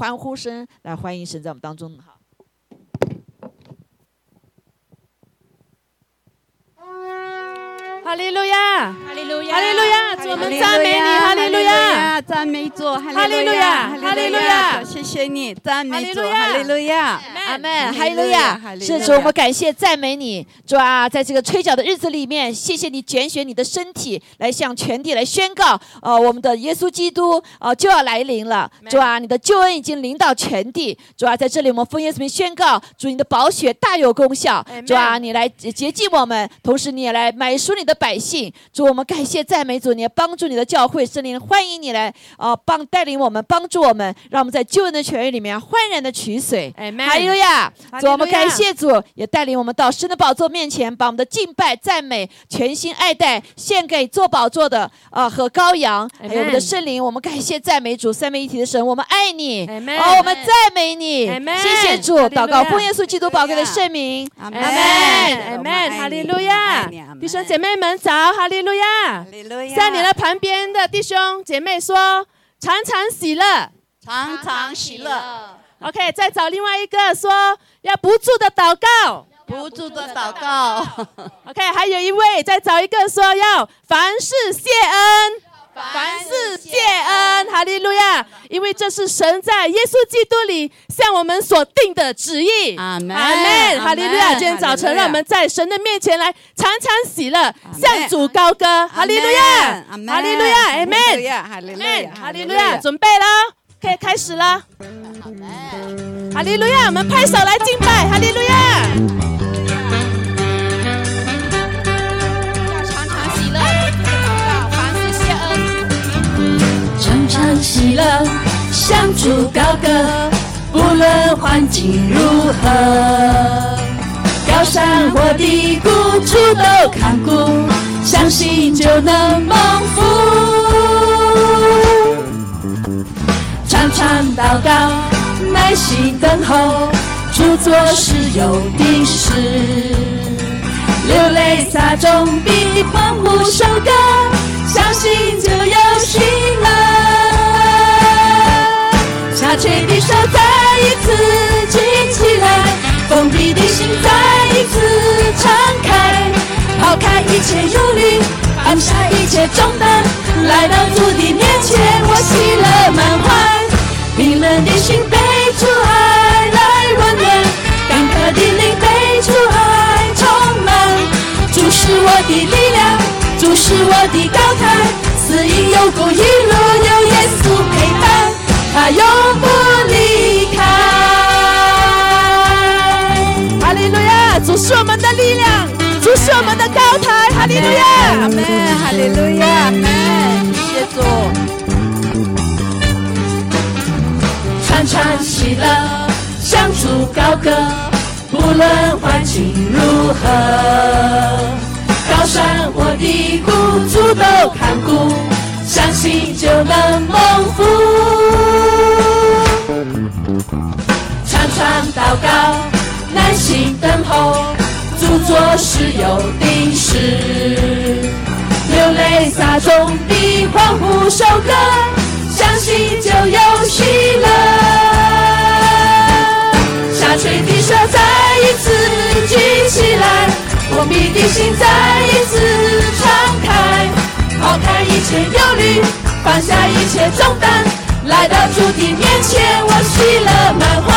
欢呼声来欢迎神在我们当中。哈。哈利路亚，哈利路亚，哈利路亚，主我们赞美你，哈利路亚，赞美主，哈利路亚，哈利路亚，谢谢你，赞美主，哈利路亚，阿门，哈利路亚，是主，我们感谢赞美你，主啊，在这个吹角的日子里面，谢谢你拣选你的身体来向全地来宣告，呃，我们的耶稣基督呃就要来临了，主啊，你的救恩已经临到全地，主啊，在这里我们奉耶稣名宣告，主你的宝血大有功效，主啊，你来洁净我们，同时你也来买赎你的。百姓，主我们感谢赞美主，你帮助你的教会圣灵，欢迎你来啊，帮带领我们，帮助我们，让我们在救恩的泉源里面欢然的取水。还有呀，主我们感谢主，也带领我们到神的宝座面前，把我们的敬拜、赞美、全心爱戴献给做宝座的啊和羔羊，还有我们的圣灵。我们感谢赞美主，三位一体的神，我们爱你，哦，我们赞美你，谢谢主，祷告奉耶稣基督宝贵的圣名，阿门，阿门，哈利路亚，弟兄姐妹们。早，哈利路亚！向你的旁边的弟兄姐妹说：“常常喜乐，常常喜乐。” OK，再找另外一个说：“要不住的祷告，不住的祷告。” OK，还有一位再找一个说：“要凡事谢恩。”凡事谢恩，哈利路亚！因为这是神在耶稣基督里向我们所定的旨意。阿门，阿门，哈利路亚！今天早晨，让我们在神的面前来常常喜乐，向主高歌，哈利路亚，哈利路亚，阿门，哈利路亚，哈利路亚！准备了，可以开始了。哈利路亚！我们拍手来敬拜，哈利路亚。唱喜乐，向主高歌，不论环境如何，高山或低谷，处都看顾，相信就能蒙福。常常祷告，耐心等候，主做事有定时，流泪洒种比欢呼收割，相信就有喜乐。下垂的手再一次举起来，封闭的心再一次敞开，抛开一切忧虑，放下一切重担，来到主的面前，我喜乐满怀。冰冷的心被主爱来温暖，干渴的灵被主爱充满。主是我的力量，主是我的高台，死因有苦一路有耶稣陪伴。他永不是我们的力量，主是我们的高台。哈利路亚，阿门。哈利路亚，阿门。谢谢主。常常喜乐，向主高歌，不论环境如何，高山或低谷，主都看顾，相信就能蒙福。常常祷告，耐心等候，主做事有定时，流泪撒种的欢呼收割，相信就有喜乐。下垂的手再一次举起来，我闭的心再一次敞开，抛开一切忧虑，放下一切重担。来到主的面前，我喜乐满怀，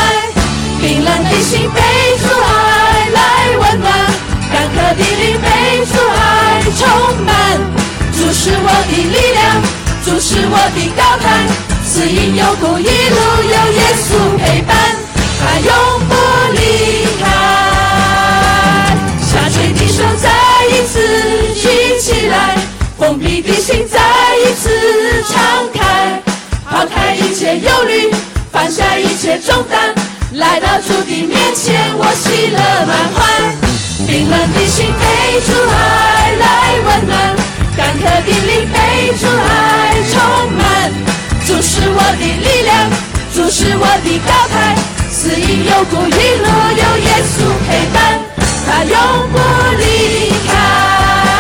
冰冷的心被主爱来温暖，干渴的灵被主爱充满。主是我的力量，主是我的高台，死因有苦一路有耶稣陪伴，他永不离开。下垂的手再一次举起来，封闭的心再一次敞开。抛开一切忧虑，放下一切重担，来到主的面前，我喜乐满怀。冰冷的心被主爱来温暖，干渴的灵被主爱充满。主是我的力量，主是我的高台，死因有苦一路有耶稣陪伴，他永不离开。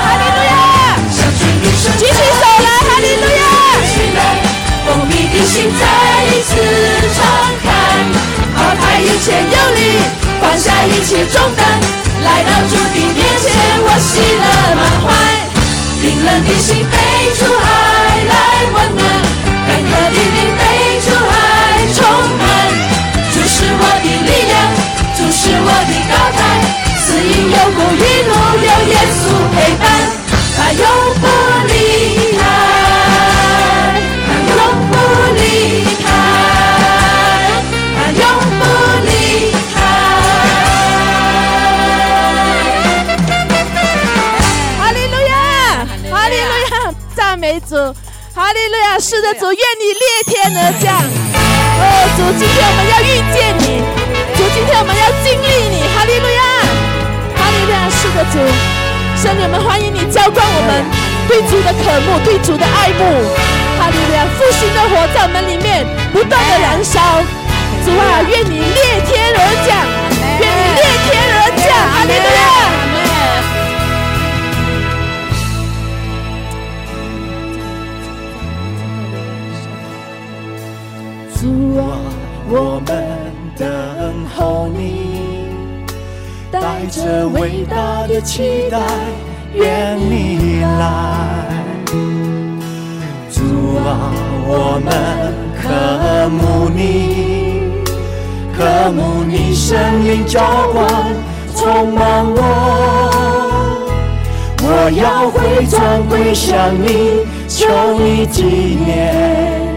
哈利路亚，举起手来，哈利路亚。封闭的心再一。次敞开，抛开一切忧虑，放下一切重担，来到主的面前，我喜乐满怀。冰冷的心飞出爱来温暖，干渴的灵被主爱充满。主是我的力量，主是我的高台，死因有苦有怒有耶稣陪伴，他永不离开，主，哈利路亚，是的主，愿你裂天而降。哦，主，今天我们要遇见你，主，今天我们要经历你，哈利路亚，哈利路亚，是的主，圣女们欢迎你浇灌我们对主的渴慕，对主的爱慕，哈利路亚，复兴的火在我们里面不断的燃烧。主啊，愿你裂天而降，愿你裂天而降，哈利路亚。我们等候你，带着伟大的期待，愿你来。主啊，我们渴慕你，渴慕你生命浇灌，充满我。我要回转归向你，求你纪念。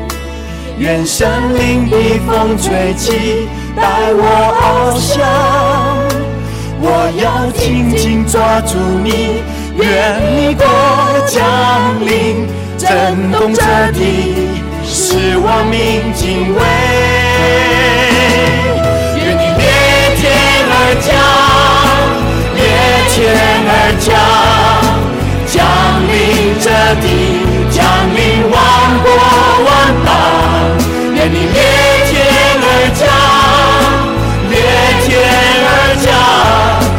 愿神灵的风吹起，带我翱翔。我要紧紧抓住你，愿你国降临，震动这地，使我民敬畏。愿你裂天而降，裂天而降，降临这地，降临万国万邦。为你裂天而降，裂天而降，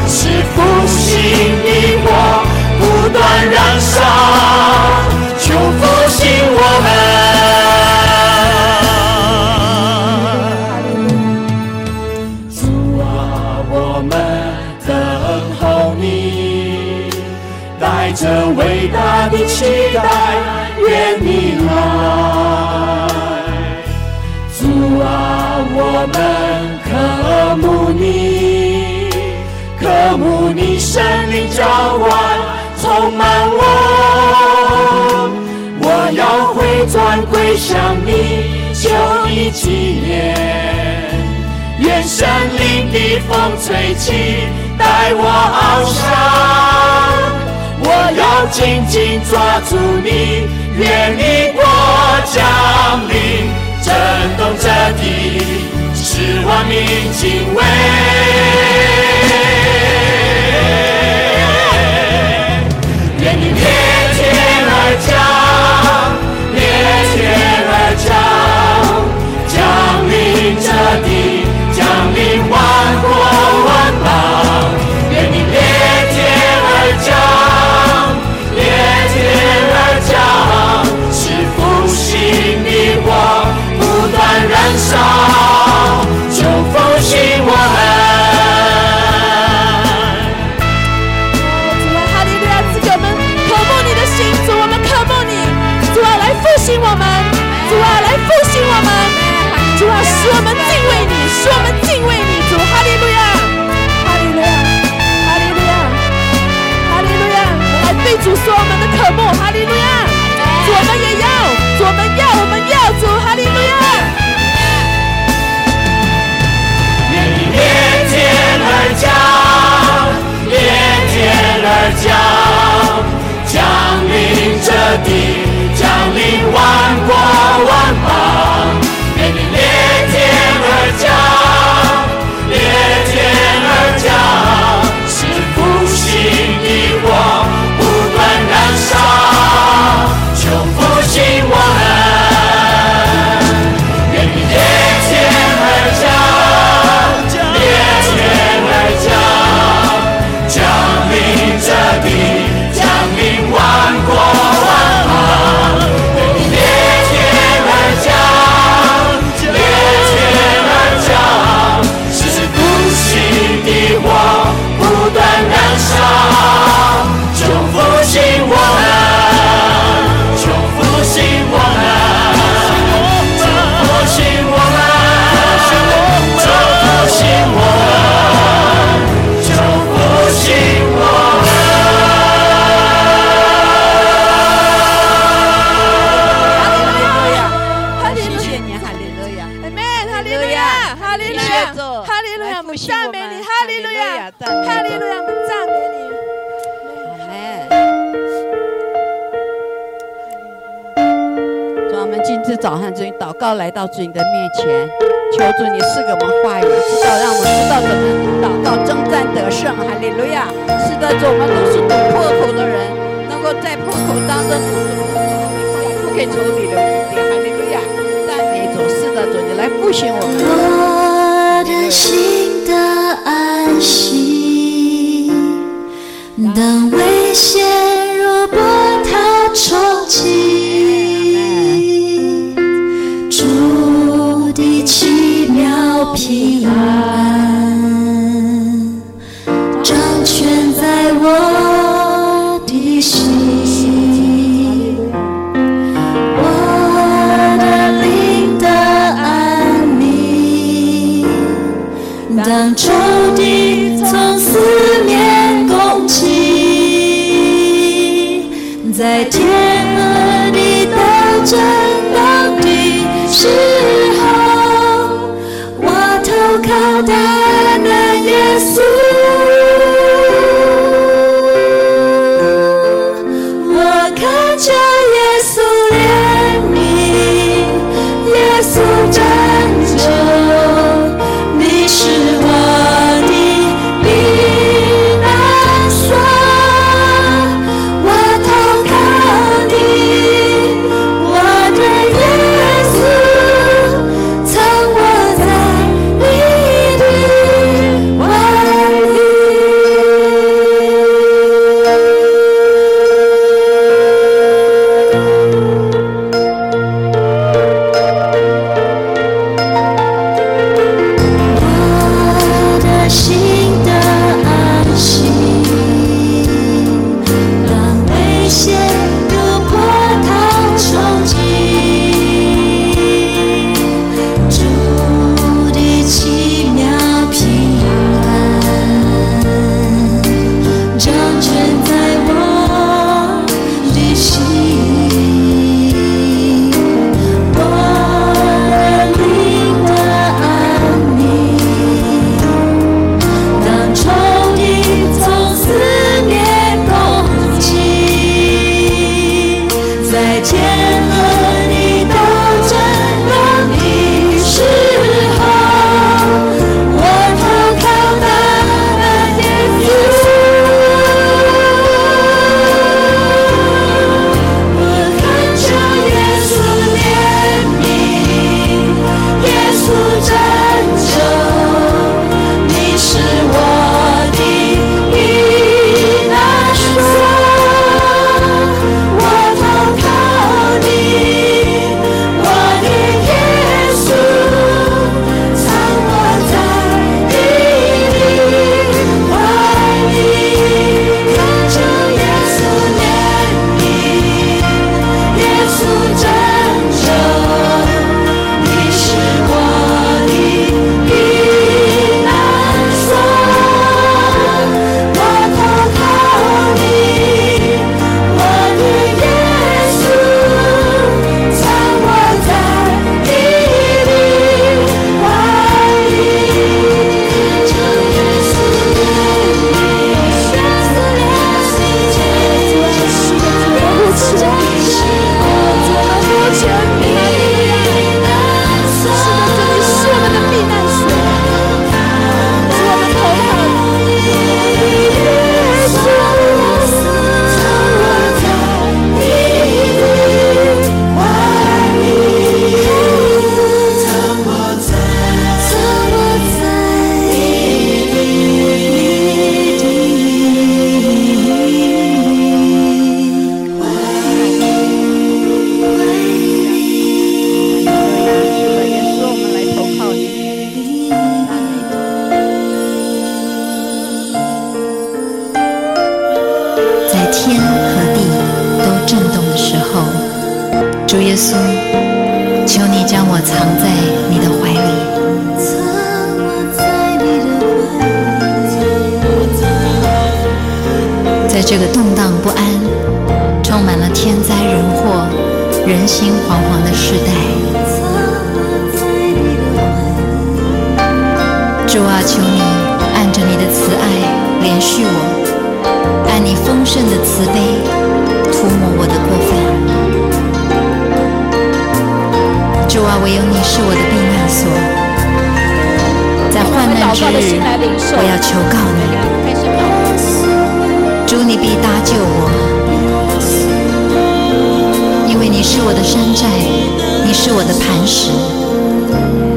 是复兴的火不断燃烧，求复兴我们。主啊，我们等候你，带着伟大们渴慕你，渴慕你生灵浇灌，充满我。我要回转归向你，求你纪念。愿神灵的风吹起，带我翱翔。我要紧紧抓住你，愿你国降临。震动这地，使万民敬畏。愿你裂天而降，裂天而降，降临这地，降临万国万邦。愿你裂天而降，裂天而降，是复兴的火。不断燃烧。主说我们的渴慕，哈利路亚！我们也要，我们要，我们要主，哈利路亚！愿你面前而降，面前而降。好祷告，来到主你的面前，求主你赐给我们话语，知道让我们知道怎么祷告征战得胜。哈利路亚！是的，主，我们都是懂破口的人，能够在破口当中主主你不给主你留余地。哈利路亚！赞美主，是的，主，你来复兴我们。我的心的安息。按你丰盛的慈悲涂抹我的过犯。主啊，唯有你是我的避难所，在患难之日，我要求告你，主你必搭救我，因为你是我的山寨，你是我的磐石，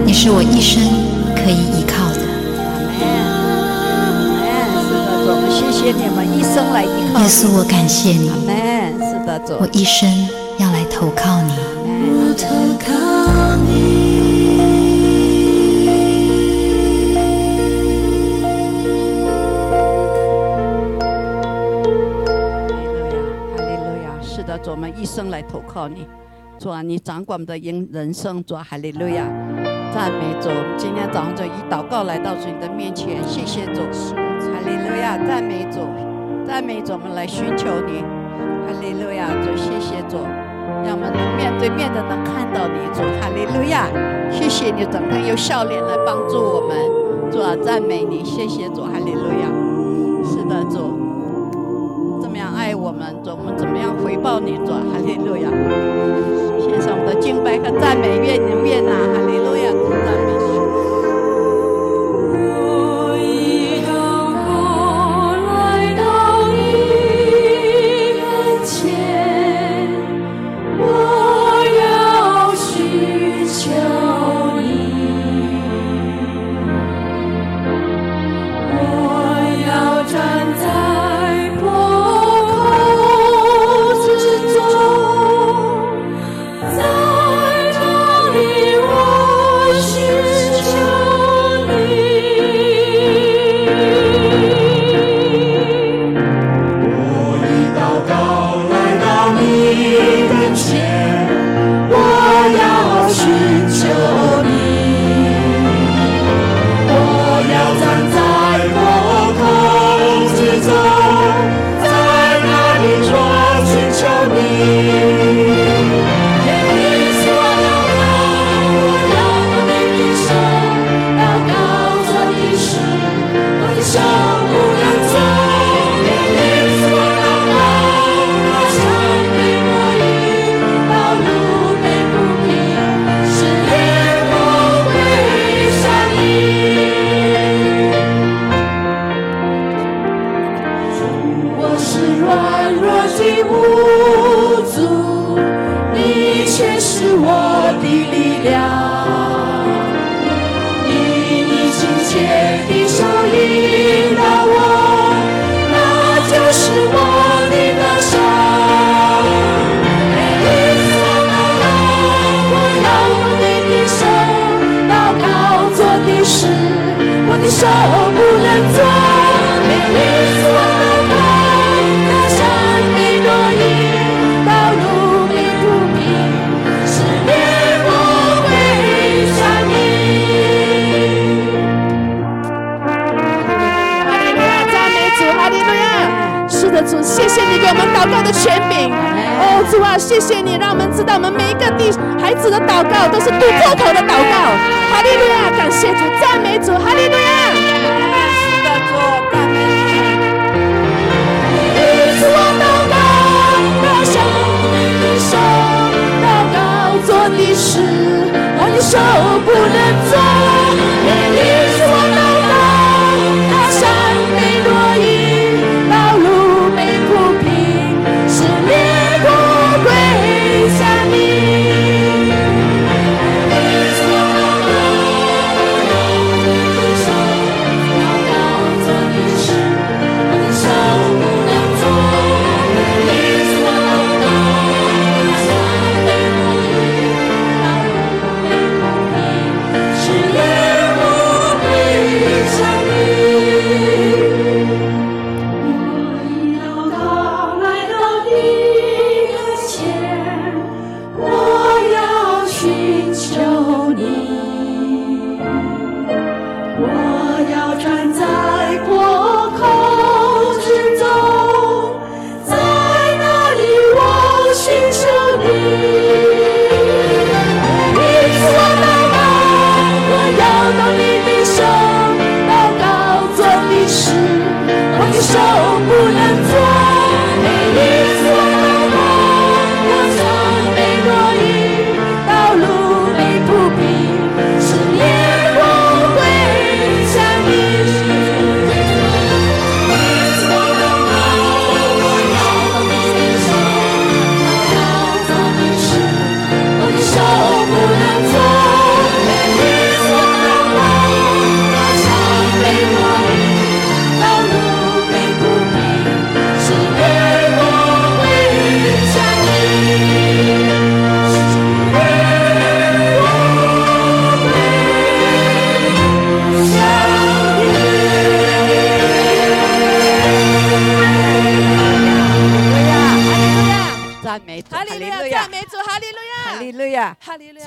你是我一生可以依靠。谢谢你们一生来依靠耶稣，我感谢你，你。是的，主。我一生要来投靠你。我投靠你。哈利路亚，是的，主，我们一生来投靠你。主啊，你掌管我们的人人生，主啊，哈利路亚，赞美主。我们今天早上就以祷告来到主你的面前，谢谢主，哈哈利路亚，赞美主，赞美主，我们来寻求你，哈利路亚，主，谢谢主，让我们能面对面的能看到你，主，哈利路亚，谢谢你整天用笑脸来帮助我们，主啊，赞美你，谢谢主，哈利路亚，是的，主。怎么样爱我们，主，我们怎么样回报你，主，哈利路亚。献上我们的敬拜和赞美，愿你悦纳，哈利谢谢你，让我们知道我们每一个地孩子的祷告都是渡破口的祷告。哈利路亚，感谢主，赞美主，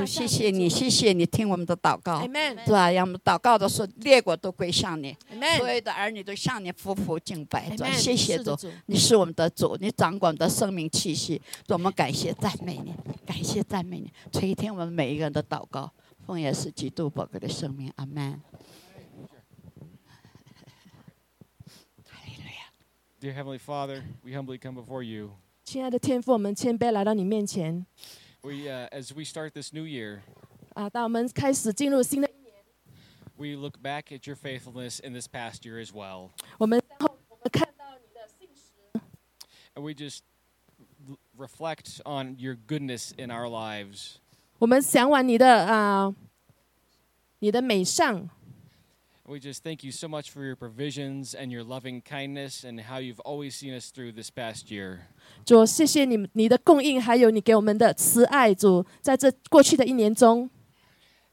主，谢谢你，谢谢你听我们的祷告是吧？让我们祷告的时候，列国都归向你，所有的儿女都向你夫妇敬拜。主，谢谢主，你是我们的主，你掌管的生命气息。主，我们感谢赞美你，感谢赞美你，垂听我们每一个人的祷告。奉耶稣基督宝贵的生命，阿门。Dear Heavenly Father, we humbly come before you. 亲爱的天父，我们谦卑来到你面前 We, uh, as we start this new year, 啊！当我们开始进入新的， we look back at your faithfulness in this past year as well, 我们然后我们看到你的信实， and we just l- reflect on your goodness in our lives. 我们想完你的啊，你的美善， We just thank you so much for your provisions and your loving kindness and how you've always seen us through this past year. 主，谢谢你你的供应，还有你给我们的慈爱，主，在这过去的一年中，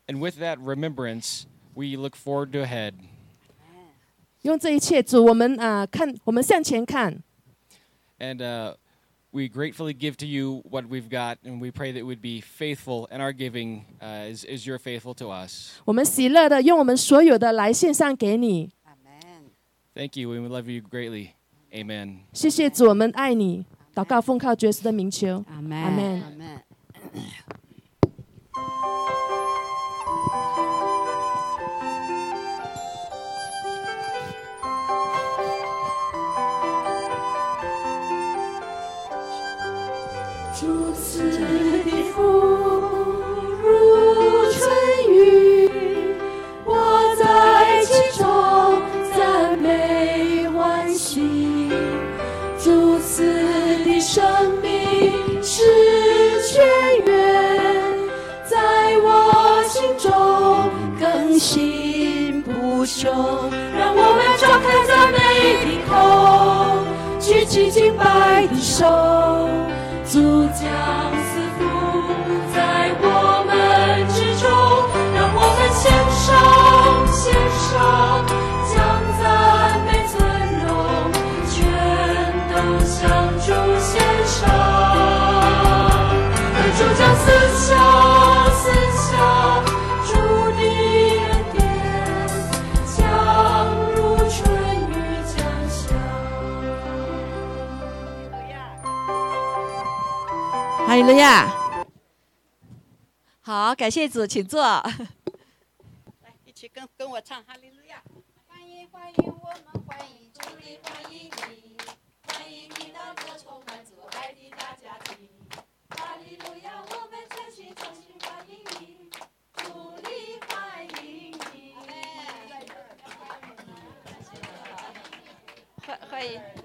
And with that remembrance, we look forward to ahead. 用这一切，主，我们啊看，我们向前看， And uh, we gratefully give to you what we've got, and we pray that we'd be faithful in our giving uh, as, as you're faithful to us. 我们喜乐的用我们所有的来献上给你，阿门。 Thank you, and we love you greatly. Amen. 谢谢主，我们爱你，祷告奉靠耶稣的名求，阿门。阿门 心不朽。让我们张开赞美的口，举起敬拜的手。主将赐福在我们之中，让我们献上献上，将赞美尊荣全都向主献上。而主将赐下利路亚！好，感谢主，请坐。来，一起跟跟我唱哈利路亚！欢迎欢迎我们欢迎主你欢迎你，欢迎你到这充满主爱的大家庭。哈利路亚，我们全心全心欢迎你，主你欢迎你。欢欢迎。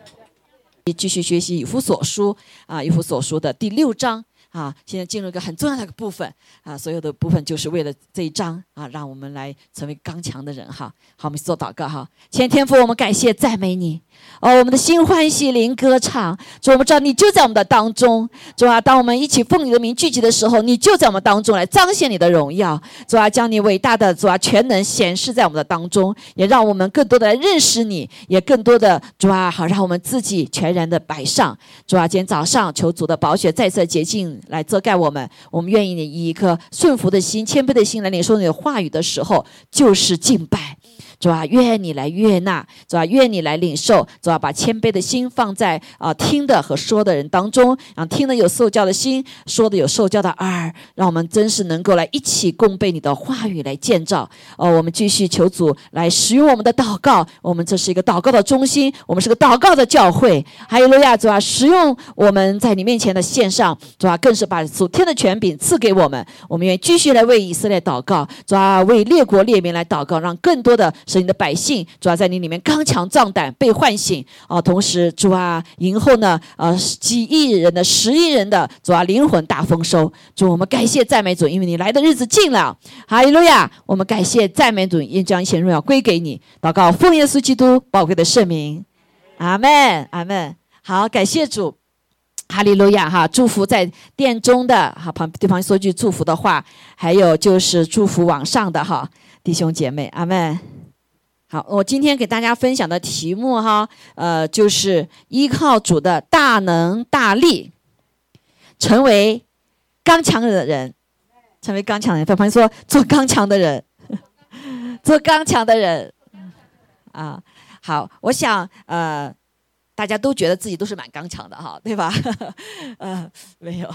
继续学习以弗所书啊，以弗所书的第六章啊，现在进入一个很重要的一个部分啊，所有的部分就是为了这一章啊，让我们来成为刚强的人哈。好，我们一起做祷告哈。前天父，我们感谢赞美你哦，我们的心欢喜灵歌唱，主，我们知道你就在我们的当中，主啊，当我们一起奉你的名聚集的时候，你就在我们当中来彰显你的荣耀，主啊，将你伟大的主啊全能显示在我们的当中，也让我们更多的来认识你，也更多的主啊，好让我们自己全然的摆上。主啊，今天早上求主的宝血再次洁净来遮盖我们，我们愿意以一颗顺服的心、谦卑的心来领受你的话语的时候，就是敬拜。主啊，愿你来悦纳，主啊，愿你来领受，主啊，把谦卑的心放在啊、听的和说的人当中，让听的有受教的心，说的有受教的耳，让我们真是能够来一起共被你的话语来建造。哦，我们继续求主来使用我们的祷告，我们这是一个祷告的中心，我们是个祷告的教会。还有路亚，主啊，使用我们在你面前的线上，主啊，更是把属天的权柄赐给我们。我们愿意继续来为以色列祷告，主啊，为列国列民来祷告，让更多的神你的百姓，主啊，在你里面刚强壮胆，被唤醒啊。同时，主啊，迎后呢，呃，几亿人的、十亿人的，主啊，灵魂大丰收。主，我们感谢赞美主，因为你来的日子近了。哈利路亚！我们感谢赞美主，愿将一切荣耀归给你。祷告，奉耶稣基督宝贵的圣名，阿门，阿门。好，感谢主。哈利路亚！哈，祝福在殿中的哈旁对方说句祝福的话，还有就是祝福网上的哈弟兄姐妹，阿门。好，我今天给大家分享的题目哈，呃，就是依靠主的大能大力，成为刚强的人，成为刚强的人。朋友说，做刚强的人，做刚强的人。啊，好，我想，呃。大家都觉得自己都是蛮刚强的哈，对吧？呃，没有，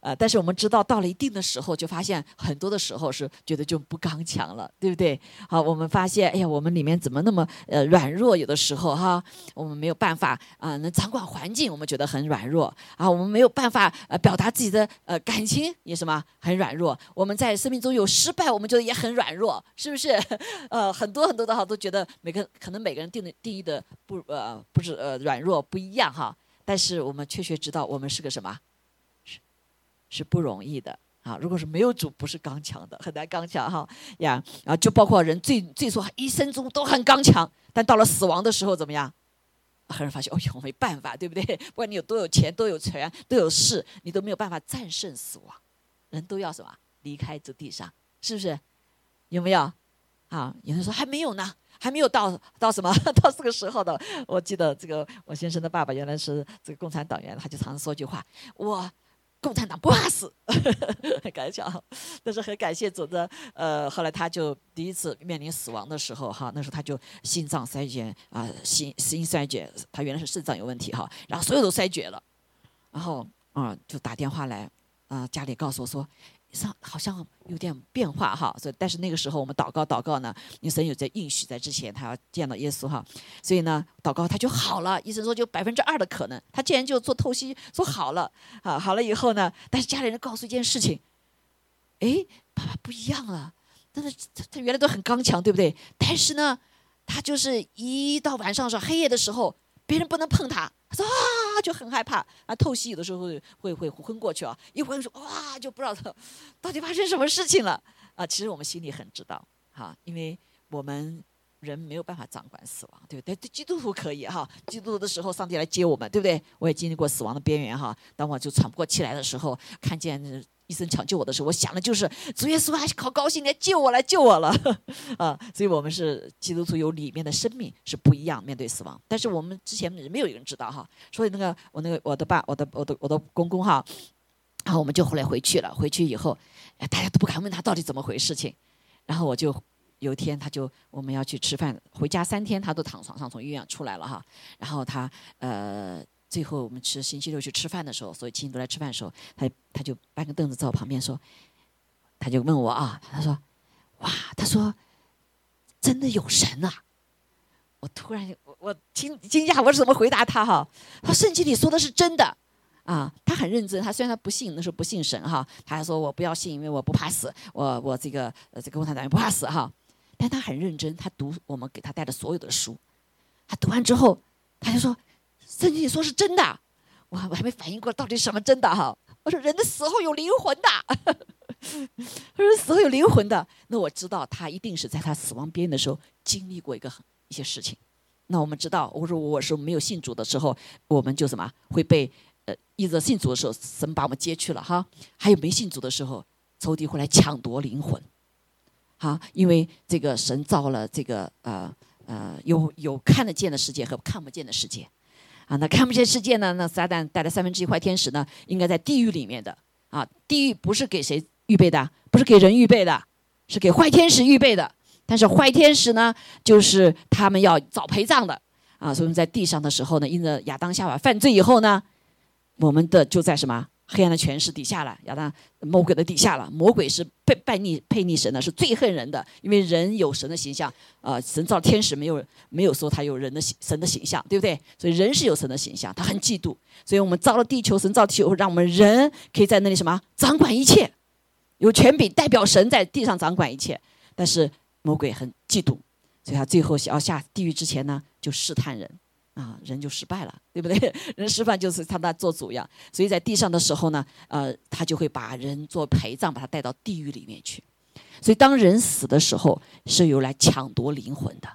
呃，但是我们知道到了一定的时候，就发现很多的时候是觉得就不刚强了，对不对？好，我们发现，哎呀，我们里面怎么那么呃软弱？有的时候哈，我们没有办法啊，能掌管环境，我们觉得很软弱啊，我们没有办法呃表达自己的呃感情，也什么很软弱。我们在生命中有失败，我们觉得也很软弱，是不是？呃，很多很多的哈，都觉得每个可能每个人定的定义的不呃不是呃软。弱不一样哈，但是我们确确知道我们是个什么，是是不容易的啊！如果是没有主，不是刚强的，很难刚强哈呀。然后就包括人最最初一生中都很刚强，但到了死亡的时候怎么样？很人发现，哦呦，没办法，对不对？不管你有多有钱、多有权、多有势，你都没有办法战胜死亡。人都要什么？离开这地上，是不是？有没有？啊，有人说还没有呢。还没有到到什么 到这个时候的，我记得这个我先生的爸爸原来是这个共产党员，他就常常说句话：我共产党不怕死，很感谢啊。但是很感谢主的，呃，后来他就第一次面临死亡的时候，哈，那时候他就心脏衰竭啊，心心衰竭，他原来是肾脏有问题哈，然后所有都衰竭了，然后啊就打电话来啊，家里告诉我说。上好像有点变化哈，所以但是那个时候我们祷告祷告呢，因为神有在应许在之前他要见到耶稣哈，所以呢祷告他就好了，医生说就百分之二的可能，他竟然就做透析说好了啊，好了以后呢，但是家里人告诉一件事情，哎，爸爸不一样了，但是他他原来都很刚强对不对？但是呢，他就是一到晚上时候黑夜的时候。别人不能碰他，他说啊，就很害怕啊，透析有的时候会会会昏过去啊，一昏说哇，就不知道到底发生什么事情了啊。其实我们心里很知道哈，因为我们人没有办法掌管死亡，对不对？对基督徒可以哈，基督徒的时候，上帝来接我们，对不对？我也经历过死亡的边缘哈，当我就喘不过气来的时候，看见。医生抢救我的时候，我想的就是主耶稣还是好高兴来救我来救我了 啊！所以我们是基督徒，有里面的生命是不一样面对死亡。但是我们之前没有一个人知道哈，所以那个我那个我的爸我的我的我的公公哈，然后我们就后来回去了。回去以后，大家都不敢问他到底怎么回事情。然后我就有一天他就我们要去吃饭，回家三天他都躺床上从医院出来了哈。然后他呃。最后我们吃星期六去吃饭的时候，所有亲戚都来吃饭的时候，他他就搬个凳子在我旁边说，他就问我啊，他说，哇，他说，真的有神啊！我突然我我惊惊讶，我是怎么回答他哈？他说圣经里说的是真的啊，他很认真。他虽然他不信，那时候不信神哈，他还说我不要信，因为我不怕死，我我这个呃这个共产党员不怕死哈。但他很认真，他读我们给他带的所有的书，他读完之后，他就说。圣经里说是真的，我我还没反应过来到底什么真的哈。我说人的死后有灵魂的，他说死后有灵魂的，那我知道他一定是在他死亡边缘的时候经历过一个一些事情。那我们知道，我说我是没有信主的时候，我们就什么会被呃一直信主的时候，神把我们接去了哈。还有没信主的时候，仇敌会来抢夺灵魂，好，因为这个神造了这个呃呃有有看得见的世界和看不见的世界。啊，那看不见世界呢？那撒旦带的三分之一坏天使呢？应该在地狱里面的啊。地狱不是给谁预备的？不是给人预备的，是给坏天使预备的。但是坏天使呢，就是他们要找陪葬的啊。所以在地上的时候呢，因着亚当夏娃犯罪以后呢，我们的就在什么？黑暗的权势底下了，亚当魔鬼的底下了。魔鬼是背背逆背逆神的，是最恨人的。因为人有神的形象，啊，神造天使没有没有说他有人的神的形象，对不对？所以人是有神的形象，他很嫉妒。所以我们造了地球，神造地球，让我们人可以在那里什么掌管一切，有权柄代表神在地上掌管一切。但是魔鬼很嫉妒，所以他最后要下地狱之前呢，就试探人。啊，人就失败了，对不对？人失败就是他在做主呀，所以在地上的时候呢，呃，他就会把人做陪葬，把他带到地狱里面去。所以当人死的时候，是有来抢夺灵魂的，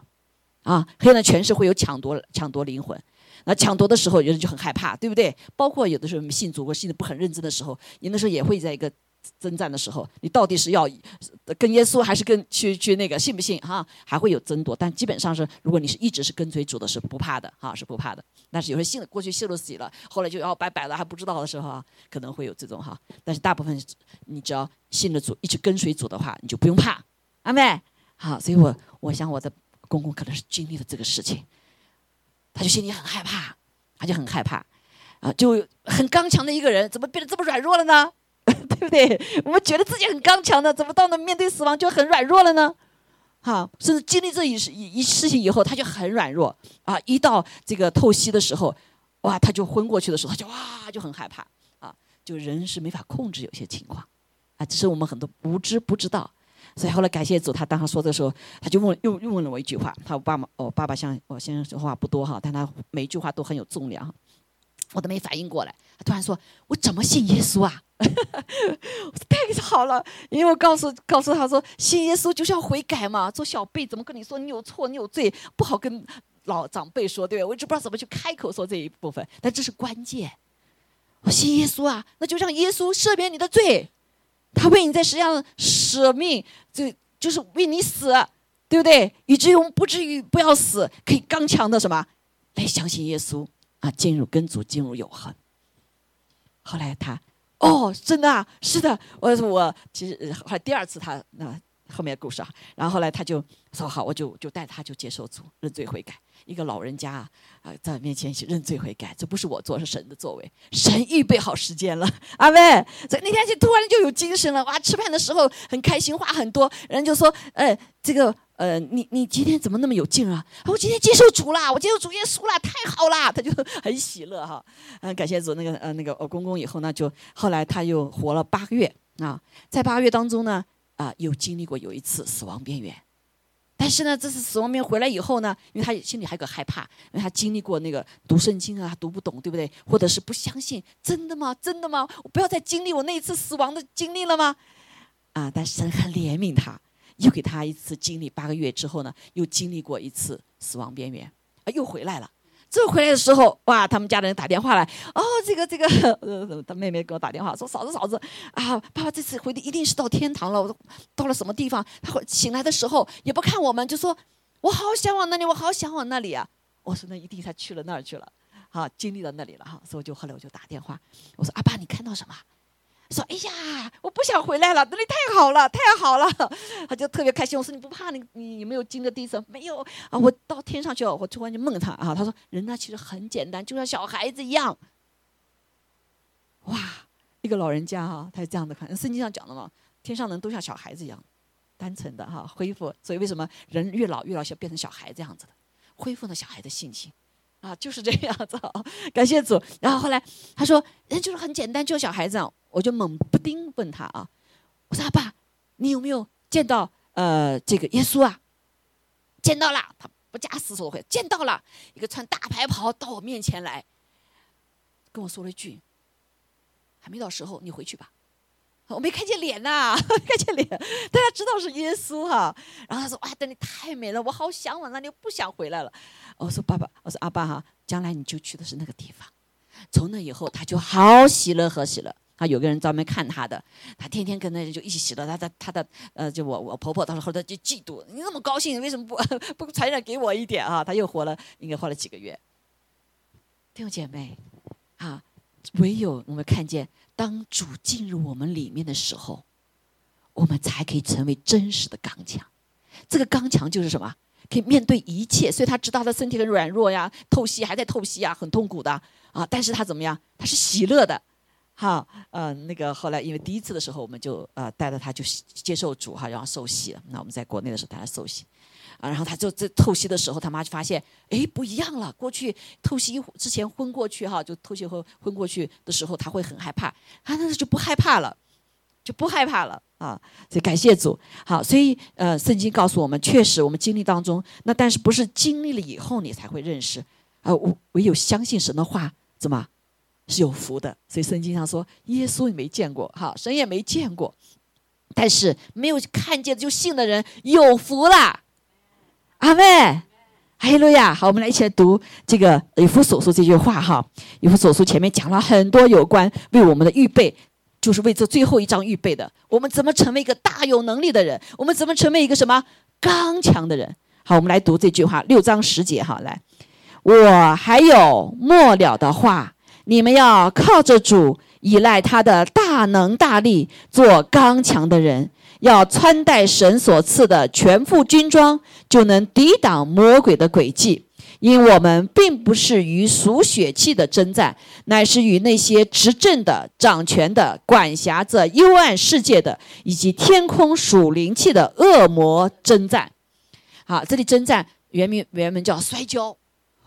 啊，黑暗的权势会有抢夺抢夺灵魂。那抢夺的时候，有人就很害怕，对不对？包括有的时候我们信主或信的不很认真的时候，有的时候也会在一个征战的时候，你到底是要跟耶稣，还是跟去去那个信不信哈？还会有争夺，但基本上是，如果你是一直是跟随主的，是不怕的哈，是不怕的。但是有些信了，过去信了死了，后来就要拜拜了，还不知道的时候啊，可能会有这种哈。但是大部分你只要信了主，一直跟随主的话，你就不用怕，阿妹。好，所以我我想我的公公可能是经历了这个事情，他就心里很害怕，他就很害怕。啊，就很刚强的一个人，怎么变得这么软弱了呢？对不对？我们觉得自己很刚强的，怎么到了面对死亡就很软弱了呢？哈，甚至经历这一事一事情以后，他就很软弱啊。一到这个透析的时候，哇，他就昏过去的时候，他就哇就很害怕啊。就人是没法控制有些情况啊，只是我们很多无知不知道。所以后来感谢主，他当他说的时候，他就问又又问了我一句话。他爸爸哦，爸爸像我先生说话不多哈，但他每一句话都很有重量。我都没反应过来，他突然说：“我怎么信耶稣啊？”我说：“太好了，因为我告诉告诉他说，信耶稣就是要悔改嘛。做小辈怎么跟你说你有错你有罪，不好跟老长辈说，对不对？我一直不知道怎么去开口说这一部分，但这是关键。我信耶稣啊，那就让耶稣赦免你的罪，他为你在世上舍命，就就是为你死，对不对？以至于我们不至于不要死，可以刚强的什么来相信耶稣。”啊，进入跟主进入永恒。后来他，哦，真的啊，是的，我我其实后来第二次他那后面的故事啊，然后后来他就说好，我就就带他就接受主认罪悔改。一个老人家啊啊，在面前去认罪悔改，这不是我做，是神的作为，神预备好时间了，阿妹，所以那天就突然就有精神了，哇，吃饭的时候很开心，话很多，人就说，哎，这个。呃，你你今天怎么那么有劲啊？我今天接受主了，我接受主耶稣了，太好了，他就很喜乐哈。嗯，感谢主，那个呃那个我公公以后呢，就后来他又活了八个月啊，在八个月当中呢，啊，有经历过有一次死亡边缘，但是呢，这次死亡边回来以后呢，因为他心里还有个害怕，因为他经历过那个读圣经啊，读不懂，对不对？或者是不相信，真的吗？真的吗？我不要再经历我那一次死亡的经历了吗？啊，但神很怜悯他。又给他一次经历，八个月之后呢，又经历过一次死亡边缘，啊，又回来了。这回来的时候，哇，他们家的人打电话来，哦，这个这个，呃，他妹妹给我打电话说，嫂子嫂子，啊，爸爸这次回的一定是到天堂了。我说到了什么地方？他会醒来的时候也不看我们，就说我好想往那里，我好想往那里啊。我说那一定他去了那儿去了，好，经历了那里了哈。所以我就后来我就打电话，我说阿爸，你看到什么？说：“哎呀，我不想回来了，那里太好了，太好了。”他就特别开心。我说：“你不怕？你你有没有经历第一次？没有啊！我到天上去了，我突然就梦他啊。他说：人呢其实很简单，就像小孩子一样。哇，一个老人家哈，他是这样的看。圣经上讲的嘛，天上人都像小孩子一样，单纯的哈，恢复。所以为什么人越老越老像变成小孩这样子的，恢复了小孩的性情。”啊，就是这样子，感谢主。然后后来他说，人就是很简单，就小孩子。我就猛不丁问他啊，我说阿爸，你有没有见到呃这个耶稣啊？见到了，他不假思索回，见到了一个穿大白袍到我面前来，跟我说了一句，还没到时候，你回去吧。我没看见脸呐，看见脸，大家知道是耶稣哈。然后他说：“哇，那里太美了，我好向往那里，不想回来了。”我说：“爸爸，我说阿爸哈，将来你就去的是那个地方。”从那以后，他就好喜乐和喜乐。啊有个人专门看他的，他天天跟那人就一起喜乐。他的他的呃，就我我婆婆，到时候他就嫉妒，你那么高兴，为什么不 不传染给我一点啊？他又活了，应该活了几个月。弟兄姐妹，啊，唯有我们看见。当主进入我们里面的时候，我们才可以成为真实的刚强。这个刚强就是什么？可以面对一切。所以他知道他身体很软弱呀，透析还在透析啊，很痛苦的啊。但是他怎么样？他是喜乐的。哈，呃，那个后来因为第一次的时候，我们就呃带着他就接受主哈，然后受洗了。那我们在国内的时候带他受洗。啊，然后他就在透析的时候，他妈就发现，哎，不一样了。过去透析之前昏过去哈，就透析后昏过去的时候，他会很害怕，他那就不害怕了，就不害怕了啊。所以感谢主，好，所以呃，圣经告诉我们，确实我们经历当中，那但是不是经历了以后你才会认识啊？唯唯有相信神的话，怎么是有福的？所以圣经上说，耶稣也没见过，哈，神也没见过，但是没有看见就信的人有福了。阿妹，哈利路亚！好，我们来一起来读这个以弗所书这句话哈。以弗所书前面讲了很多有关为我们的预备，就是为这最后一章预备的。我们怎么成为一个大有能力的人？我们怎么成为一个什么刚强的人？好，我们来读这句话，六章十节。哈，来，我还有末了的话，你们要靠着主，依赖他的大能大力，做刚强的人，要穿戴神所赐的全副军装，就能抵挡魔鬼的诡计。因我们并不是与属血气的征战，乃是与那些执政的、掌权的、管辖着幽暗世界的，以及天空属灵气的恶魔征战。好，这里征战原名原文叫摔跤，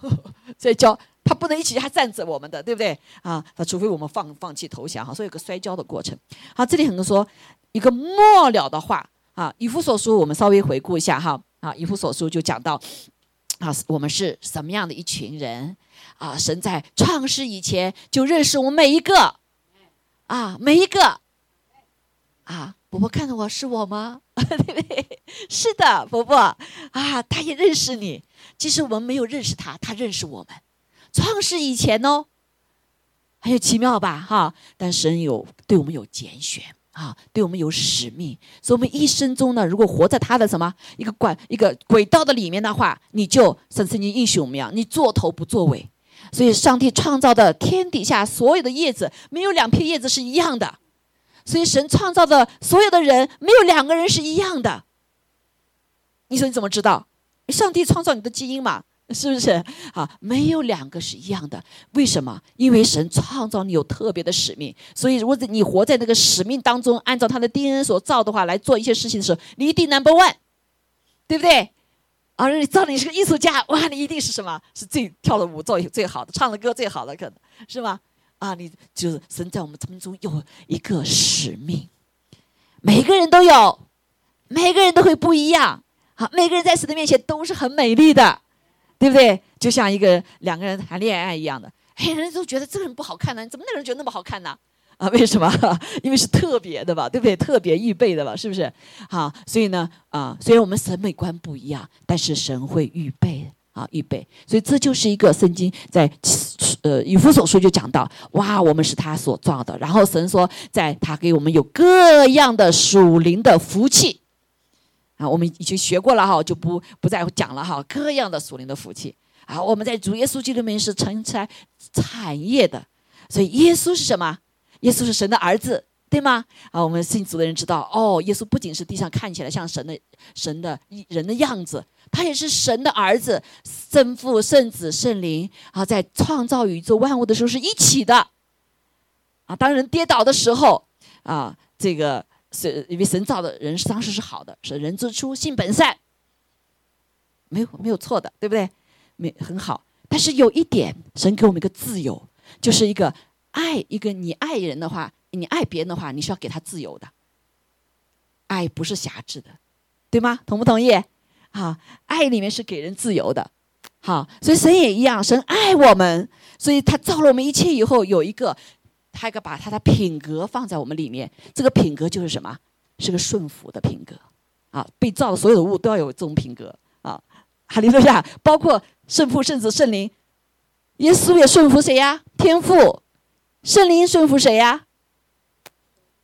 摔跤，他不能一起还站着我们的，对不对？啊，那除非我们放放弃投降哈，所以有个摔跤的过程。好，这里很多说一个末了的话啊，以弗所书我们稍微回顾一下哈啊，以弗所书就讲到。啊，我们是什么样的一群人？啊，神在创世以前就认识我们每一个，啊，每一个，啊，伯伯看着我是我吗？对不对？是的，伯伯，啊，他也认识你。其实我们没有认识他，他认识我们。创世以前哦，很有奇妙吧？哈，但神有对我们有拣选。啊，对我们有使命，所以我们一生中呢，如果活在他的什么一个管一个轨道的里面的话，你就像曾经应许我们一样，你做头不做尾。所以上帝创造的天底下所有的叶子，没有两片叶子是一样的。所以神创造的所有的人，没有两个人是一样的。你说你怎么知道？上帝创造你的基因嘛？是不是 啊？没有两个是一样的，为什么？因为神创造你有特别的使命，所以如果你活在那个使命当中，按照他的 DNA 所造的话来做一些事情的时候，你一定 Number One，对不对？啊，你造你是个艺术家，哇，你一定是什么？是最跳的舞最最好的，唱的歌最好的，可能是吗？啊，你就是神在我们生命中有一个使命，每个人都有，每个人都会不一样。好，每个人在神的面前都是很美丽的。对不对？就像一个两个人谈恋爱一样的，哎，人都觉得这个人不好看呢，怎么那个人觉得那么好看呢？啊，为什么？因为是特别的吧，对不对？特别预备的吧，是不是？好，所以呢，啊，虽然我们审美观不一样，但是神会预备啊，预备。所以这就是一个圣经在呃以弗所书就讲到，哇，我们是他所造的。然后神说，在他给我们有各样的属灵的福气。啊，我们已经学过了哈，就不不再讲了哈。各样的属灵的福气啊，我们在主耶稣基督里面是承载产业的。所以耶稣是什么？耶稣是神的儿子，对吗？啊，我们信主的人知道哦，耶稣不仅是地上看起来像神的神的人的样子，他也是神的儿子，圣父、圣子、圣灵啊，在创造宇宙万物的时候是一起的。啊，当人跌倒的时候啊，这个。是因为神造的人当时是好的，是人之初性本善，没有没有错的，对不对？没很好，但是有一点，神给我们一个自由，就是一个爱一个你爱人的话，你爱别人的话，你是要给他自由的。爱不是辖制的，对吗？同不同意？好，爱里面是给人自由的。好，所以神也一样，神爱我们，所以他造了我们一切以后，有一个。他一个把他的品格放在我们里面，这个品格就是什么？是个顺服的品格啊！被造的所有的物都要有这种品格啊！哈利路亚！包括圣父、圣子、圣灵，耶稣也顺服谁呀？天父，圣灵顺服谁呀？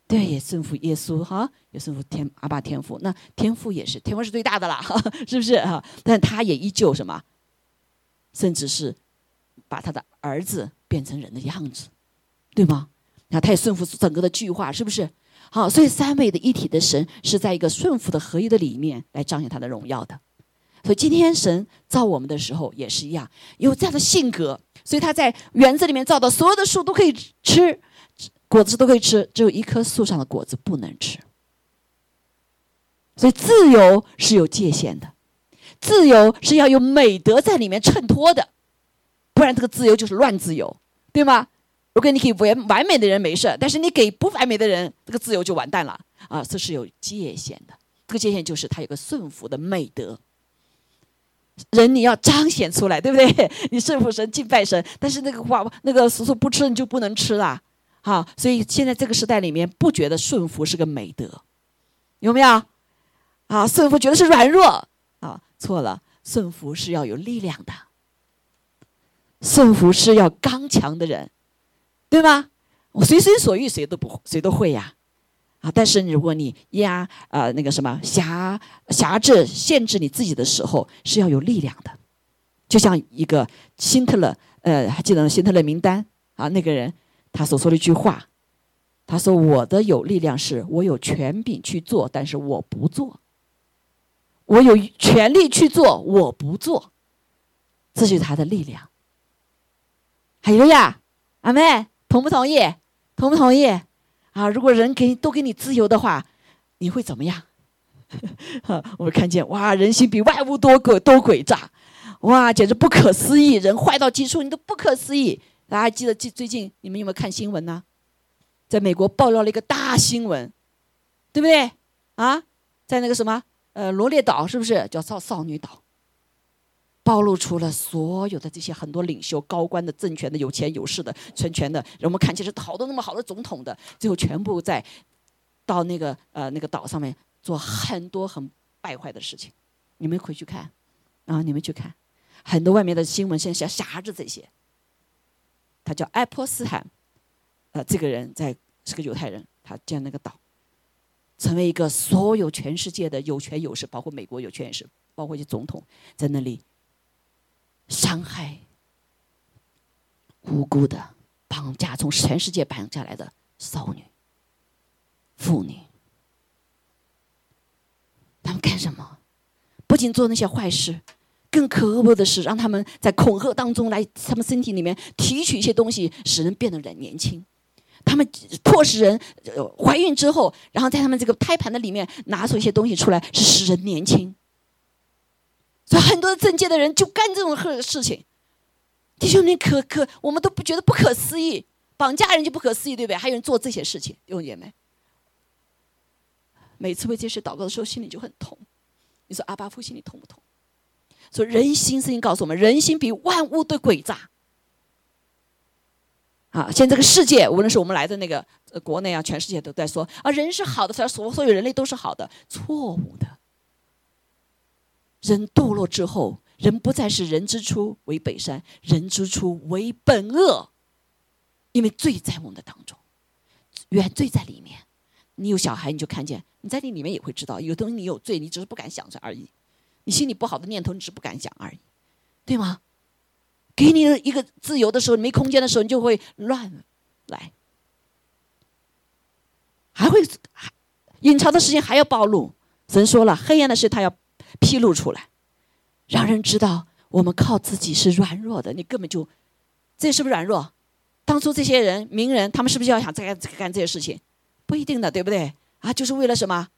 对，也顺服耶稣哈，也顺服天阿爸天父。那天父也是，天父是最大的啦，是不是啊？但他也依旧什么？甚至是把他的儿子变成人的样子。对吗？那他也顺服整个的句话，是不是？好，所以三位的一体的神是在一个顺服的合一的里面来彰显他的荣耀的。所以今天神造我们的时候也是一样，有这样的性格，所以他在园子里面造的所有的树都可以吃，果子都可以吃，只有一棵树上的果子不能吃。所以自由是有界限的，自由是要有美德在里面衬托的，不然这个自由就是乱自由，对吗？如果你给完完美的人没事，但是你给不完美的人，这个自由就完蛋了啊！这是有界限的，这个界限就是他有个顺服的美德。人你要彰显出来，对不对？你顺服神、敬拜神，但是那个话，那个叔叔不吃你就不能吃啦，好，所以现在这个时代里面不觉得顺服是个美德，有没有？啊，顺服觉得是软弱啊，错了，顺服是要有力量的，顺服是要刚强的人。对吗？我随心所欲，谁都不谁都会呀，啊！但是如果你压啊那个什么辖辖制限制你自己的时候，是要有力量的，就像一个辛特勒，呃，还记得辛特勒名单啊？那个人他所说的一句话，他说：“我的有力量是我有权柄去做，但是我不做；我有权利去做，我不做。”这就是他的力量。还有呀，阿妹同不同意？同不同意？啊，如果人给都给你自由的话，你会怎么样？我看见哇，人心比万物多诡多诡诈，哇，简直不可思议！人坏到极处，你都不可思议。大家记得最最近你们有没有看新闻呢？在美国爆料了一个大新闻，对不对？啊，在那个什么呃罗列岛是不是叫少少女岛？暴露出了所有的这些很多领袖、高官的、政权的、有钱有势的、全权的，我们看起来是好多那么好的总统的，最后全部在到那个呃那个岛上面做很多很败坏的事情。你们回去看啊，你们去看很多外面的新闻，现在辖着这些。他叫爱泼斯坦，呃，这个人在是个犹太人，他建那个岛，成为一个所有全世界的有权有势，包括美国有权有势，包括一些总统在那里。伤害无辜的、绑架从全世界绑架来的少女、妇女，他们干什么？不仅做那些坏事，更可恶的是让他们在恐吓当中来，他们身体里面提取一些东西，使人变得人年轻。他们迫使人怀孕之后，然后在他们这个胎盘的里面拿出一些东西出来，是使人年轻。所以很多政界的人就干这种事事情，弟兄们可可，我们都不觉得不可思议，绑架人就不可思议，对不对？还有人做这些事情，弟兄姐妹。每次为这事祷告的时候，心里就很痛。你说阿巴夫心里痛不痛？说人心，圣经告诉我们，人心比万物都诡诈。啊，现在这个世界，无论是我们来的那个呃国内啊，全世界都在说啊，人是好的，所所有人类都是好的，错误的。人堕落之后，人不再是人之初为本山，人之初为本恶，因为罪在我们的当中，原罪在里面。你有小孩，你就看见你在那里面也会知道，有东西你有罪，你只是不敢想着而已。你心里不好的念头，你只是不敢想而已，对吗？给你一个自由的时候，你没空间的时候，你就会乱来，还会隐藏的事情还要暴露。神说了，黑暗的事他要。披露出来，让人知道我们靠自己是软弱的。你根本就，这是不是软弱？当初这些人名人，他们是不是要想再干这些事情？不一定的，对不对？啊，就是为了什么？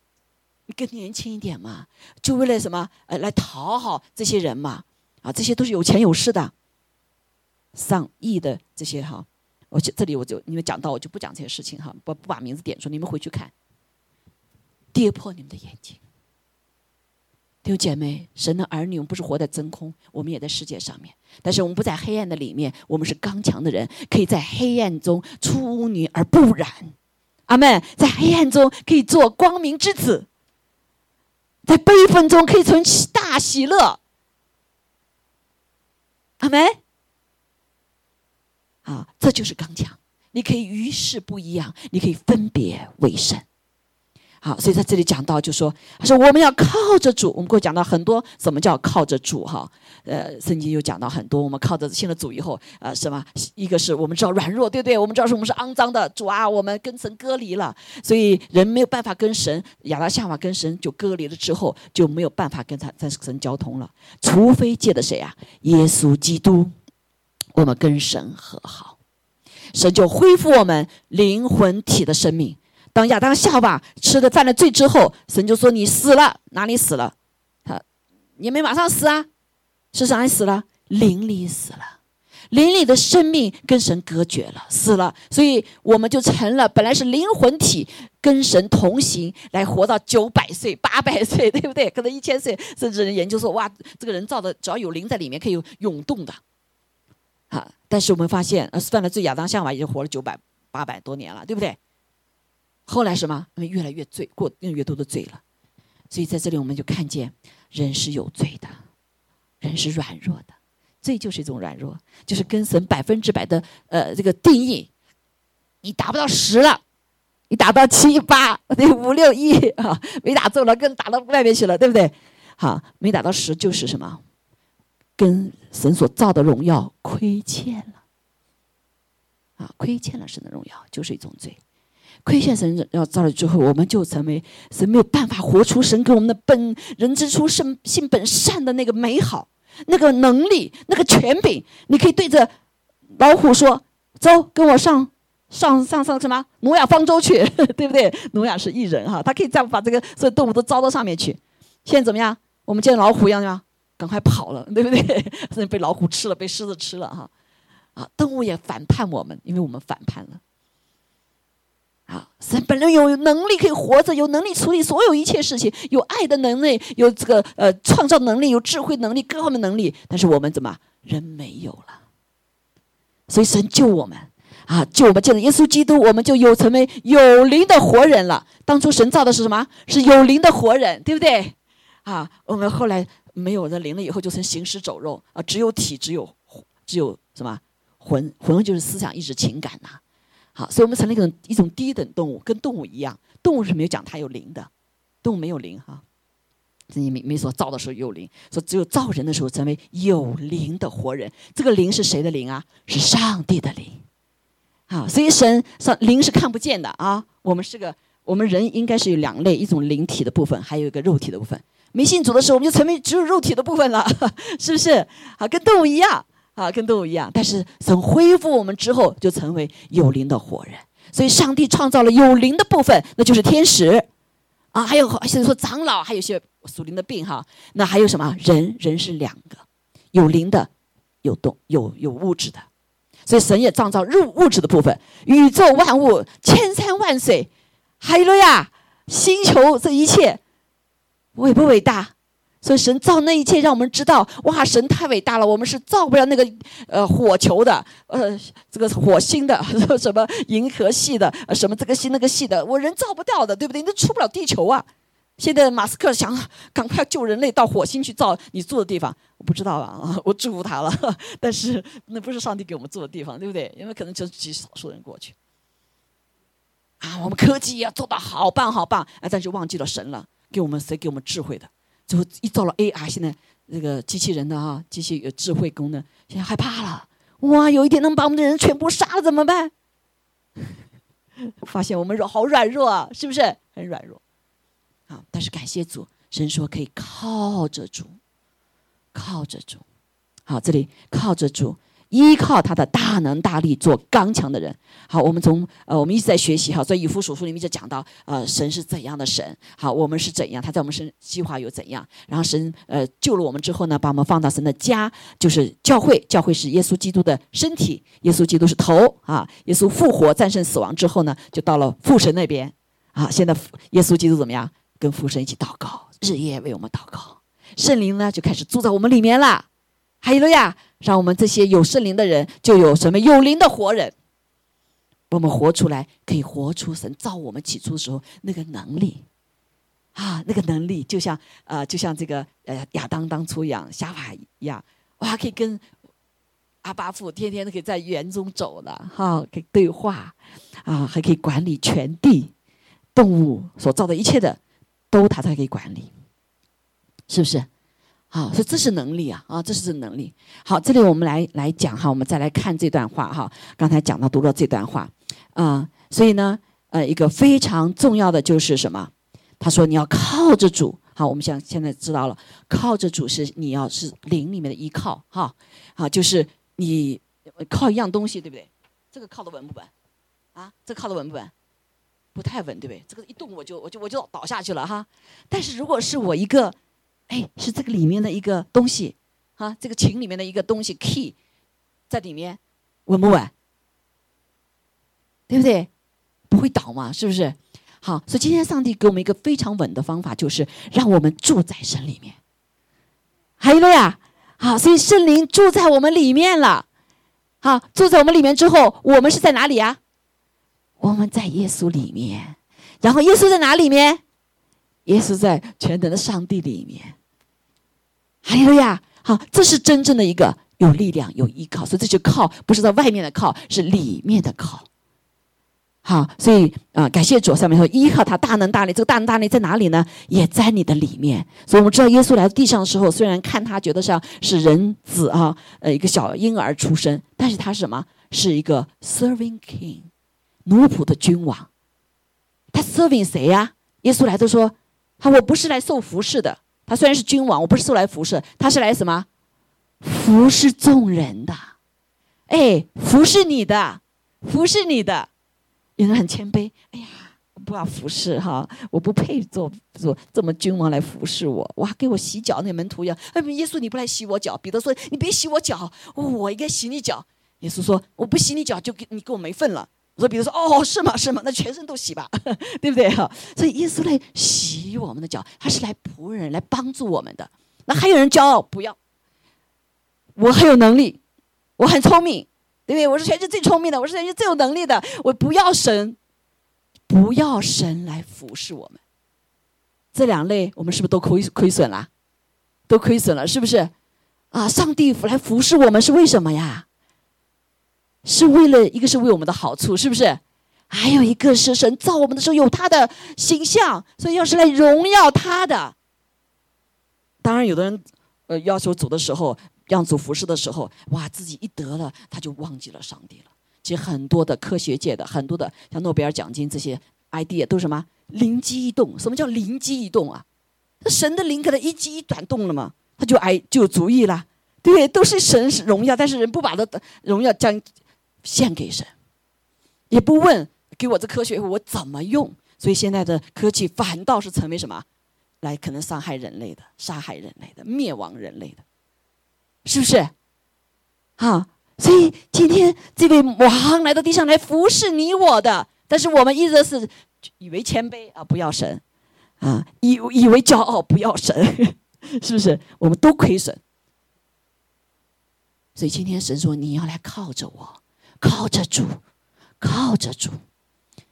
你更年轻一点嘛？就为了什么？呃，来讨好这些人嘛？啊，这些都是有钱有势的，上亿的这些哈。我这里我就你们讲到，我就不讲这些事情哈，不不把名字点出，你们回去看，跌破你们的眼睛。弟兄姐妹，神的儿女，我们不是活在真空，我们也在世界上面。但是我们不在黑暗的里面，我们是刚强的人，可以在黑暗中出污泥而不染。阿门。在黑暗中可以做光明之子，在悲愤中可以存大喜乐。阿门。啊，这就是刚强。你可以与世不一样，你可以分别为圣。好，所以在这里讲到，就说他说我们要靠着主。我们过讲到很多，什么叫靠着主？哈，呃，圣经又讲到很多，我们靠着信了主以后，呃，什么？一个是我们知道软弱，对不对？我们知道是我们是肮脏的，主啊，我们跟神隔离了，所以人没有办法跟神亚当夏娃跟神就隔离了之后，就没有办法跟他跟神交通了，除非借的谁啊？耶稣基督，我们跟神和好，神就恢复我们灵魂体的生命。当亚当夏娃吃的犯了罪之后，神就说：“你死了，哪里死了？他，你没马上死啊？是哪里死了？灵里死了，灵里的生命跟神隔绝了，死了。所以我们就成了本来是灵魂体跟神同行，来活到九百岁、八百岁，对不对？可能一千岁，甚至人研究说，哇，这个人造的只要有灵在里面，可以涌动的。啊，但是我们发现，呃，犯了罪，亚当夏娃已经活了九百八百多年了，对不对？”后来什么？因为越来越罪，过越来越多的罪了，所以在这里我们就看见人是有罪的，人是软弱的，罪就是一种软弱，就是跟神百分之百的呃这个定义你打不到十了，你打到七八，五六一啊，没打中了，更打到外面去了，对不对？好，没打到十就是什么？跟神所造的荣耀亏欠了，啊，亏欠了神的荣耀就是一种罪，亏欠神要造了之后，我们就成为神没有办法活出神给我们的本人之初圣性本善的那个美好，那个能力，那个权柄。你可以对着老虎说：“走，跟我上上上上什么挪亚方舟去，对不对？挪亚是异人哈，他可以这样把这个所有动物都招到上面去。现在怎么样？我们见老虎一样吗？赶快跑了，对不对？被老虎吃了，被狮子吃了哈，啊，动物也反叛我们，因为我们反叛了。啊，神本人有能力可以活着，有能力处理所有一切事情，有爱的能力，有这个呃创造能力，有智慧能力，各方面能力。但是我们怎么人没有了？所以神救我们啊，救我们，见了耶稣基督，我们就有成为有灵的活人了。当初神造的是什么？是有灵的活人，对不对？啊，我们后来。没有了灵了以后，就成行尸走肉啊！只有体，只有只有什么魂？魂就是思想、意志、情感呐。好，所以我们成了一种一种低等动物，跟动物一样。动物是没有讲它有灵的，动物没有灵哈。你没没说造的时候有灵，说只有造人的时候成为有灵的活人。这个灵是谁的灵啊？是上帝的灵。好，所以神上灵是看不见的啊。我们是个我们人应该是有两类，一种灵体的部分，还有一个肉体的部分。没信主的时候，我们就成为只有肉体的部分了，是不是？好，跟动物一样，啊，跟动物一样。但是从恢复我们之后，就成为有灵的活人。所以，上帝创造了有灵的部分，那就是天使，啊，还有现在说长老，还有些属灵的病哈。那还有什么？人人是两个，有灵的，有动有有物质的。所以神也创造物物质的部分，宇宙万物千山万水，海了呀，星球这一切。伟不伟大？所以神造那一切，让我们知道，哇，神太伟大了。我们是造不了那个呃火球的，呃，这个火星的，什么银河系的，什么这个系那个系的，我人造不掉的，对不对？你都出不了地球啊！现在马斯克想赶快救人类到火星去造你住的地方，我不知道啊，我祝福他了。但是那不是上帝给我们住的地方，对不对？因为可能就极少数人过去。啊，我们科技要做到好棒好棒，啊，但是忘记了神了。给我们谁给我们智慧的？最后一造了 AI，现在那个机器人的哈，机器有智慧功能，现在害怕了。哇，有一天能把我们的人全部杀了怎么办？发现我们软好软弱啊，是不是很软弱？啊，但是感谢主，神说可以靠着主，靠着主。好，这里靠着主。依靠他的大能大力做刚强的人。好，我们从呃，我们一直在学习哈，在以弗所书里面就讲到，呃，神是怎样的神？好，我们是怎样？他在我们身计划有怎样？然后神呃救了我们之后呢，把我们放到神的家，就是教会。教会是耶稣基督的身体，耶稣基督是头啊。耶稣复活战胜死亡之后呢，就到了父神那边啊。现在耶稣基督怎么样？跟父神一起祷告，日夜为我们祷告。圣灵呢就开始住在我们里面了。还有了呀。让我们这些有圣灵的人，就有什么有灵的活人，我们活出来，可以活出神造我们起初的时候那个能力，啊，那个能力就像呃，就像这个呃亚当当初一样，夏娃一样，哇，可以跟阿巴父天天都可以在园中走了，哈，可以对话，啊，还可以管理全地，动物所造的一切的，都他才可以管理，是不是？好，所以这是能力啊啊，这是能力。好，这里我们来来讲哈，我们再来看这段话哈。刚才讲到读了这段话，啊，所以呢，呃，一个非常重要的就是什么？他说你要靠着主。好，我们现现在知道了，靠着主是你要是灵里面的依靠哈。好，就是你靠一样东西，对不对？这个靠的稳不稳？啊，这靠的稳不稳？不太稳，对不对？这个一动我就我就我就倒下去了哈。但是如果是我一个。哎，是这个里面的一个东西，啊，这个琴里面的一个东西，key，在里面稳不稳？对不对？不会倒嘛，是不是？好，所以今天上帝给我们一个非常稳的方法，就是让我们住在神里面。还有了呀，好，所以圣灵住在我们里面了。好，住在我们里面之后，我们是在哪里啊？我们在耶稣里面，然后耶稣在哪里面？耶稣在全能的上帝里面。还有呀，好，这是真正的一个有力量、有依靠，所以这就靠不是在外面的靠，是里面的靠。好，所以啊，感谢主上面说，依靠他大能大力，这个大能大力在哪里呢？也在你的里面。所以我们知道，耶稣来到地上的时候，虽然看他觉得像是人子啊，呃，一个小婴儿出生，但是他是什么？是一个 serving king，奴仆的君王。他 serving 谁呀？耶稣来都说，他我不是来受服侍的。他虽然是君王，我不是受来服侍，他是来什么？服侍众人的。哎，服侍你的，服侍你的。有人很谦卑，哎呀，不要服侍哈，我不配做做这么君王来服侍我。哇，给我洗脚，那门徒一样。哎，耶稣你不来洗我脚？彼得说你别洗我脚，我应该洗你脚。耶稣说我不洗你脚就给你跟我没份了。我说彼得说哦是吗是吗？那全身都洗吧，对不对哈？所以耶稣来洗我们的脚，他是来仆人来帮助我们的。那还有人骄傲，不要，我很有能力，我很聪明。对不对？我是全世界最聪明的，我是全世界最有能力的。我不要神，不要神来服侍我们。这两类，我们是不是都亏亏损了？都亏损了，是不是？啊，上帝来服侍我们是为什么呀？是为了一个是为我们的好处，是不是？还有一个是神造我们的时候有他的形象，所以要是来荣耀他的。当然，有的人呃要求走的时候。让主服侍的时候，哇，自己一得了，他就忘记了上帝了。其实很多的科学界的，很多的像诺贝尔奖金这些 idea 都是什么灵机一动？什么叫灵机一动啊？那神的灵给他一机一转动了嘛，他就哎就有主意了，对？都是神荣耀，但是人不把他的荣耀将献给神，也不问给我这科学我怎么用。所以现在的科技反倒是成为什么？来可能伤害人类的、杀害人类的、灭亡人类的。是不是？啊，所以今天这位王来到地上来服侍你我的，但是我们一直是以为谦卑啊，不要神啊，以以为骄傲不要神，是不是？我们都亏损。所以今天神说你要来靠着我，靠着主，靠着主，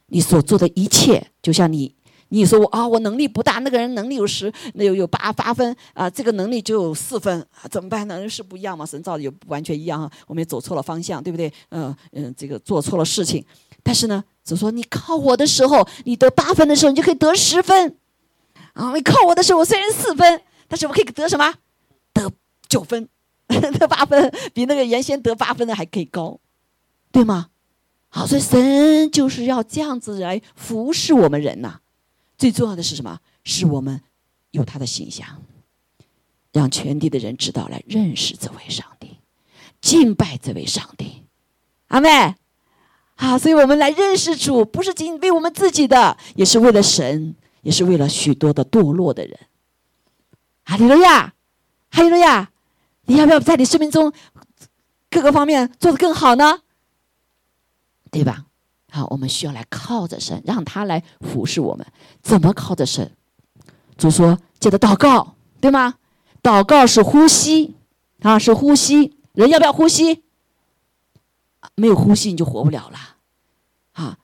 你所做的一切，就像你。你说我啊，我能力不大，那个人能力有十，那有有八八分啊，这个能力只有四分，啊怎么办呢？是不一样嘛？神造的也不完全一样啊，我们也走错了方向，对不对？嗯嗯，这个做错了事情，但是呢，只说你靠我的时候，你得八分的时候，你就可以得十分，啊，你靠我的时候，我虽然四分，但是我可以得什么？得九分，得八分，比那个原先得八分的还可以高，对吗？好，所以神就是要这样子来服侍我们人呐。最重要的是什么？是我们有他的形象，让全地的人知道来认识这位上帝，敬拜这位上帝。阿妹，好，所以我们来认识主，不是仅为我们自己的，也是为了神，也是为了许多的堕落的人。哈利路亚，哈利路亚！你要不要在你生命中各个方面做得更好呢？对吧？好，我们需要来靠着神，让他来服侍我们。怎么靠着神？主说：“记得祷告，对吗？祷告是呼吸，啊，是呼吸。人要不要呼吸？没有呼吸你就活不了了。啊，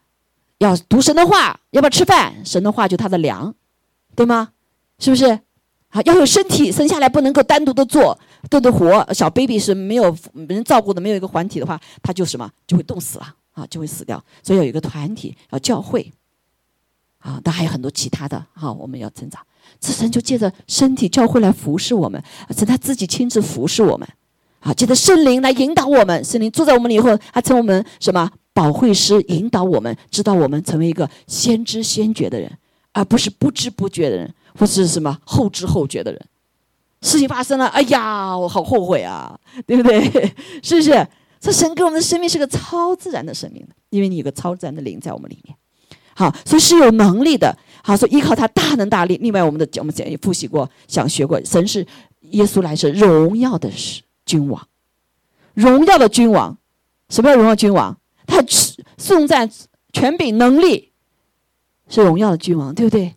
要读神的话，要不要吃饭？神的话就他的粮，对吗？是不是？啊，要有身体，生下来不能够单独的做，都得活。小 baby 是没有人照顾的，没有一个环体的话，他就什么就会冻死了。”啊，就会死掉。所以有一个团体，要教会，啊，但还有很多其他的。哈，我们要成长。这神就借着身体教会来服侍我们，是他自己亲自服侍我们。啊，借着圣灵来引导我们，圣灵住在我们里以后，他成我们什么保惠师，引导我们，知道我们成为一个先知先觉的人，而不是不知不觉的人，或是什么后知后觉的人。事情发生了，哎呀，我好后悔啊，对不对？是不是？这神给我们的生命是个超自然的生命因为你有个超自然的灵在我们里面，好，所以是有能力的。好，所以依靠他大能大力。另外，我们的我们前也复习过，想学过，神是耶稣来是荣耀的是君王，荣耀的君王。什么叫荣耀君王？他颂赞权柄能力，是荣耀的君王，对不对？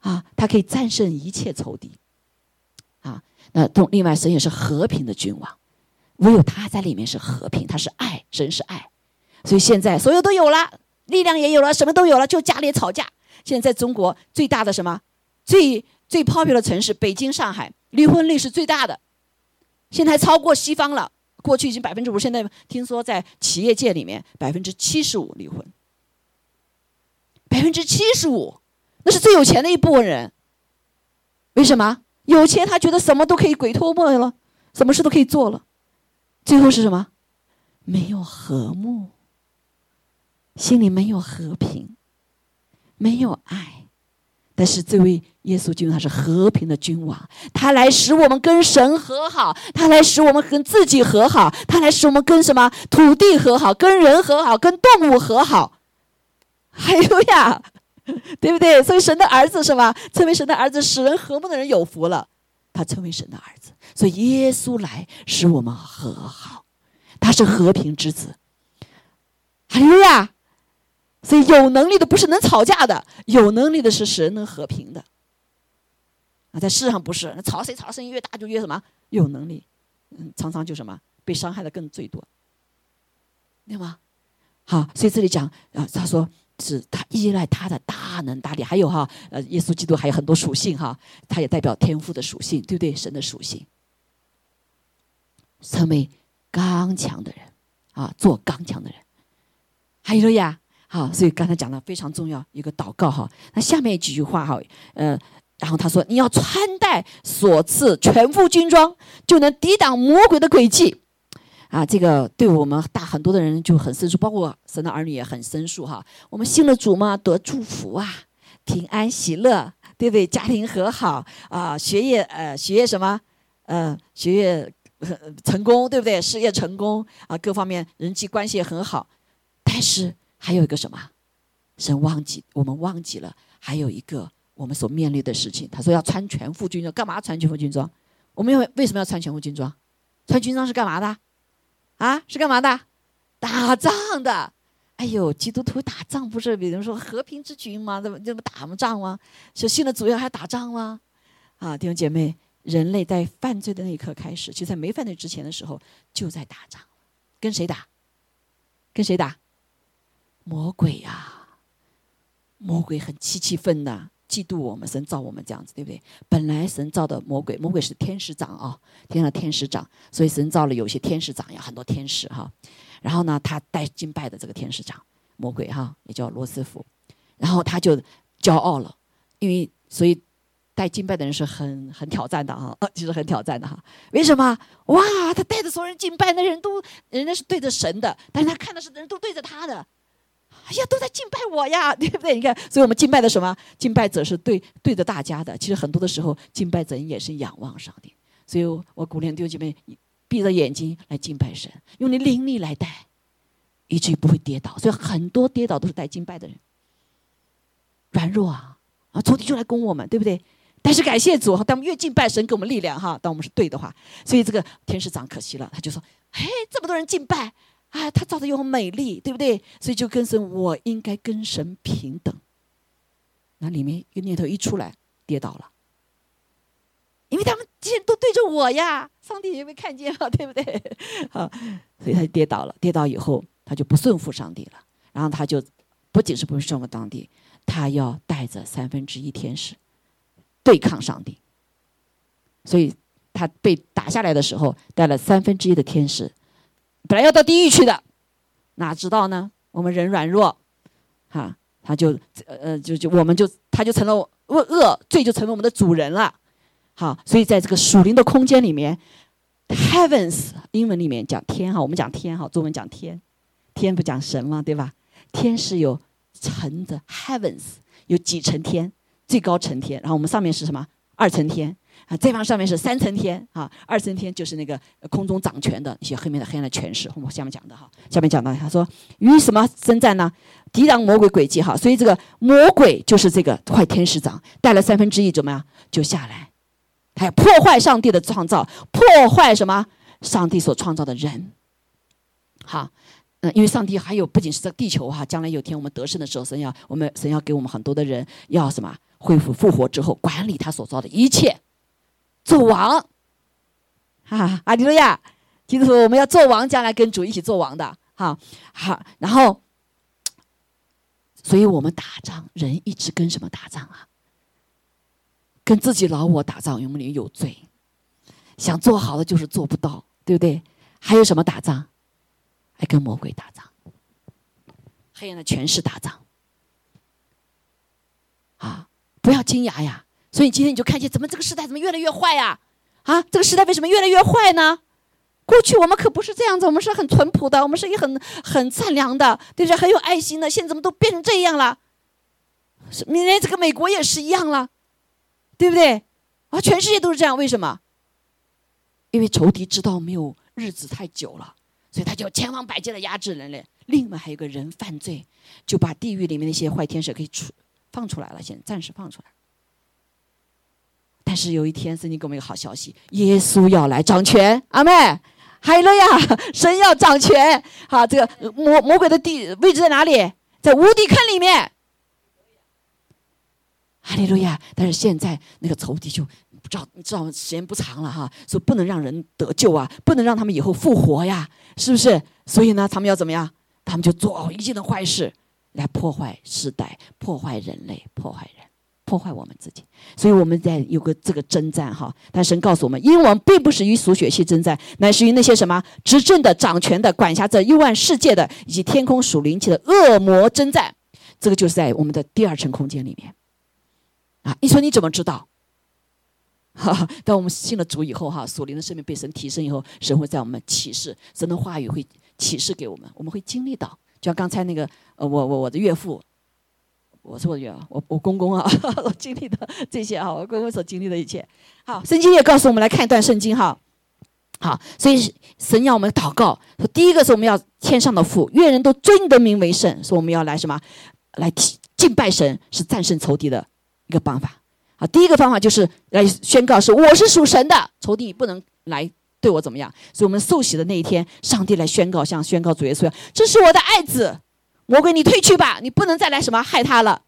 啊，他可以战胜一切仇敌。啊，那同另外神也是和平的君王。唯有他在里面是和平，他是爱，神是爱，所以现在所有都有了，力量也有了，什么都有了，就家里吵架。现在在中国最大的什么，最最 popular 的城市北京、上海，离婚率是最大的，现在超过西方了。过去已经百分之五，现在听说在企业界里面百分之七十五离婚，百分之七十五，那是最有钱的一部分人。为什么？有钱，他觉得什么都可以鬼托梦了，什么事都可以做了。最后是什么？没有和睦，心里没有和平，没有爱。但是这位耶稣君他是和平的君王，他来使我们跟神和好，他来使我们跟自己和好，他来使我们跟什么土地和好，跟人和好，跟动物和好。还有呀，对不对？所以神的儿子是吧？成为神的儿子，使人和睦的人有福了。他成为神的儿子，所以耶稣来使我们和好，他是和平之子。还有呀。所以有能力的不是能吵架的，有能力的是使人能和平的。啊，在世上不是，那吵谁吵声音越大就越什么有能力，嗯，常常就什么被伤害的更最多，对吗？好，所以这里讲啊，他说是他依赖他的大能大力，还有哈，呃，耶稣基督还有很多属性哈，他也代表天赋的属性，对不对？神的属性，成为刚强的人啊，做刚强的人，还有呀。好，所以刚才讲的非常重要一个祷告哈。那下面几句话哈，呃，然后他说你要穿戴所赐全副军装，就能抵挡魔鬼的诡计。啊，这个对我们大很多的人就很生疏，包括神的儿女也很生疏哈。我们信了主嘛，得祝福啊，平安喜乐，对不对？家庭和好啊，学业呃学业什么呃学业成功，对不对？事业成功啊，各方面人际关系也很好，但是。还有一个什么？神忘记我们忘记了，还有一个我们所面临的事情。他说要穿全副军装，干嘛穿全副军装？我们要为什么要穿全副军装？穿军装是干嘛的？啊，是干嘛的？打仗的。哎呦，基督徒打仗不是比如说和平之君吗？这不这不打么仗吗？是信了主要还打仗吗？啊，弟兄姐妹，人类在犯罪的那一刻开始，就在没犯罪之前的时候就在打仗，跟谁打？跟谁打？魔鬼呀，魔鬼很气气愤的，嫉妒我们神造我们这样子，对不对？本来神造的魔鬼，魔鬼是天使长啊，天上的天使长，所以神造了有些天使长呀，很多天使哈。然后呢，他带敬拜的这个天使长，魔鬼哈，也叫罗斯福，然后他就骄傲了，因为所以带敬拜的人是很很挑战的哈，其实很挑战的哈。为什么？哇，他带着所有人敬拜，那人都人家是对着神的，但是他看的是人都对着他的。哎呀，都在敬拜我呀，对不对？你看，所以我们敬拜的什么？敬拜者是对对着大家的。其实很多的时候，敬拜者也是仰望上帝。所以我鼓励弟兄姐妹闭着眼睛来敬拜神，用你灵力来带，以至于不会跌倒。所以很多跌倒都是带敬拜的人，软弱啊啊！仇敌就来攻我们，对不对？但是感谢主，当我们越敬拜神，给我们力量哈。当我们是对的话，所以这个天使长可惜了，他就说：“嘿，这么多人敬拜。”啊，他造的又很美丽，对不对？所以就跟神，我应该跟神平等。那里面一个念头一出来，跌倒了，因为他们既然都对着我呀，上帝也没看见啊，对不对？啊，所以他就跌倒了。跌倒以后，他就不顺服上帝了。然后他就不仅是不顺服上帝，他要带着三分之一天使对抗上帝。所以他被打下来的时候，带了三分之一的天使。本来要到地狱去的，哪知道呢？我们人软弱，哈，他就呃就就我们就他就成了恶恶罪，就成为我们的主人了。好，所以在这个属灵的空间里面，heavens 英文里面讲天哈，我们讲天哈，中文讲天，天不讲神吗？对吧？天是有层的 heavens 有几层天，最高层天，然后我们上面是什么？二层天。啊，这方上面是三层天啊，二层天就是那个空中掌权的一些黑面的黑暗的权势。我们下面讲的哈，下面讲到他说与什么征战呢？抵挡魔鬼诡计哈，所以这个魔鬼就是这个坏天使长带了三分之一怎么样就下来，他要破坏上帝的创造，破坏什么上帝所创造的人。好，嗯，因为上帝还有不仅是这地球哈，将来有天我们得胜的时候，神要我们神要给我们很多的人要什么恢复复活之后管理他所造的一切。做王，哈，阿利路亚！基督徒，我们要做王，将来跟主一起做王的，哈，好。然后，所以我们打仗，人一直跟什么打仗啊？跟自己老我打仗，因为里有罪，想做好的就是做不到，对不对？还有什么打仗？还跟魔鬼打仗，黑暗的权势打仗，啊，不要惊讶呀。所以今天你就看见，怎么这个时代怎么越来越坏呀？啊，这个时代为什么越来越坏呢？过去我们可不是这样子，我们是很淳朴的，我们是一很很善良的，对不对？很有爱心的。现在怎么都变成这样了？连这个美国也是一样了，对不对？啊，全世界都是这样，为什么？因为仇敌知道没有日子太久了，所以他就千方百计的压制人类。另外还有个人犯罪，就把地狱里面那些坏天使可以出放出来了，先暂时放出来。但是有一天，圣经给我们一个好消息：耶稣要来掌权。阿妹，海了呀！神要掌权。好，这个魔魔鬼的地位置在哪里？在无底坑里面。哈利路亚！但是现在那个仇敌就不知道，你知道时间不长了哈，说不能让人得救啊，不能让他们以后复活呀，是不是？所以呢，他们要怎么样？他们就做一切的坏事，来破坏时代，破坏人类，破坏人。破坏我们自己，所以我们在有个这个征战哈。但神告诉我们，因为我们并不是与属血气征战，乃是与那些什么执政的、掌权的、管辖着幽暗世界的以及天空属灵气的恶魔征战。这个就是在我们的第二层空间里面啊。你说你怎么知道？哈，当我们信了主以后哈，属灵的生命被神提升以后，神会在我们启示，神的话语会启示给我们，我们会经历到。就像刚才那个呃，我我我的岳父。我是我的岳我我公公啊，我经历的这些啊，我公公所经历的一切。好，圣经也告诉我们来看一段圣经哈。好，所以神要我们祷告，说第一个是我们要天上的父，愿人都尊你的名为圣，说我们要来什么，来敬拜神，是战胜仇敌的一个方法。好，第一个方法就是来宣告是我是属神的，仇敌不能来对我怎么样。所以我们受洗的那一天，上帝来宣告，像宣告主耶稣，这是我的爱子。魔鬼，你退去吧，你不能再来什么害他了，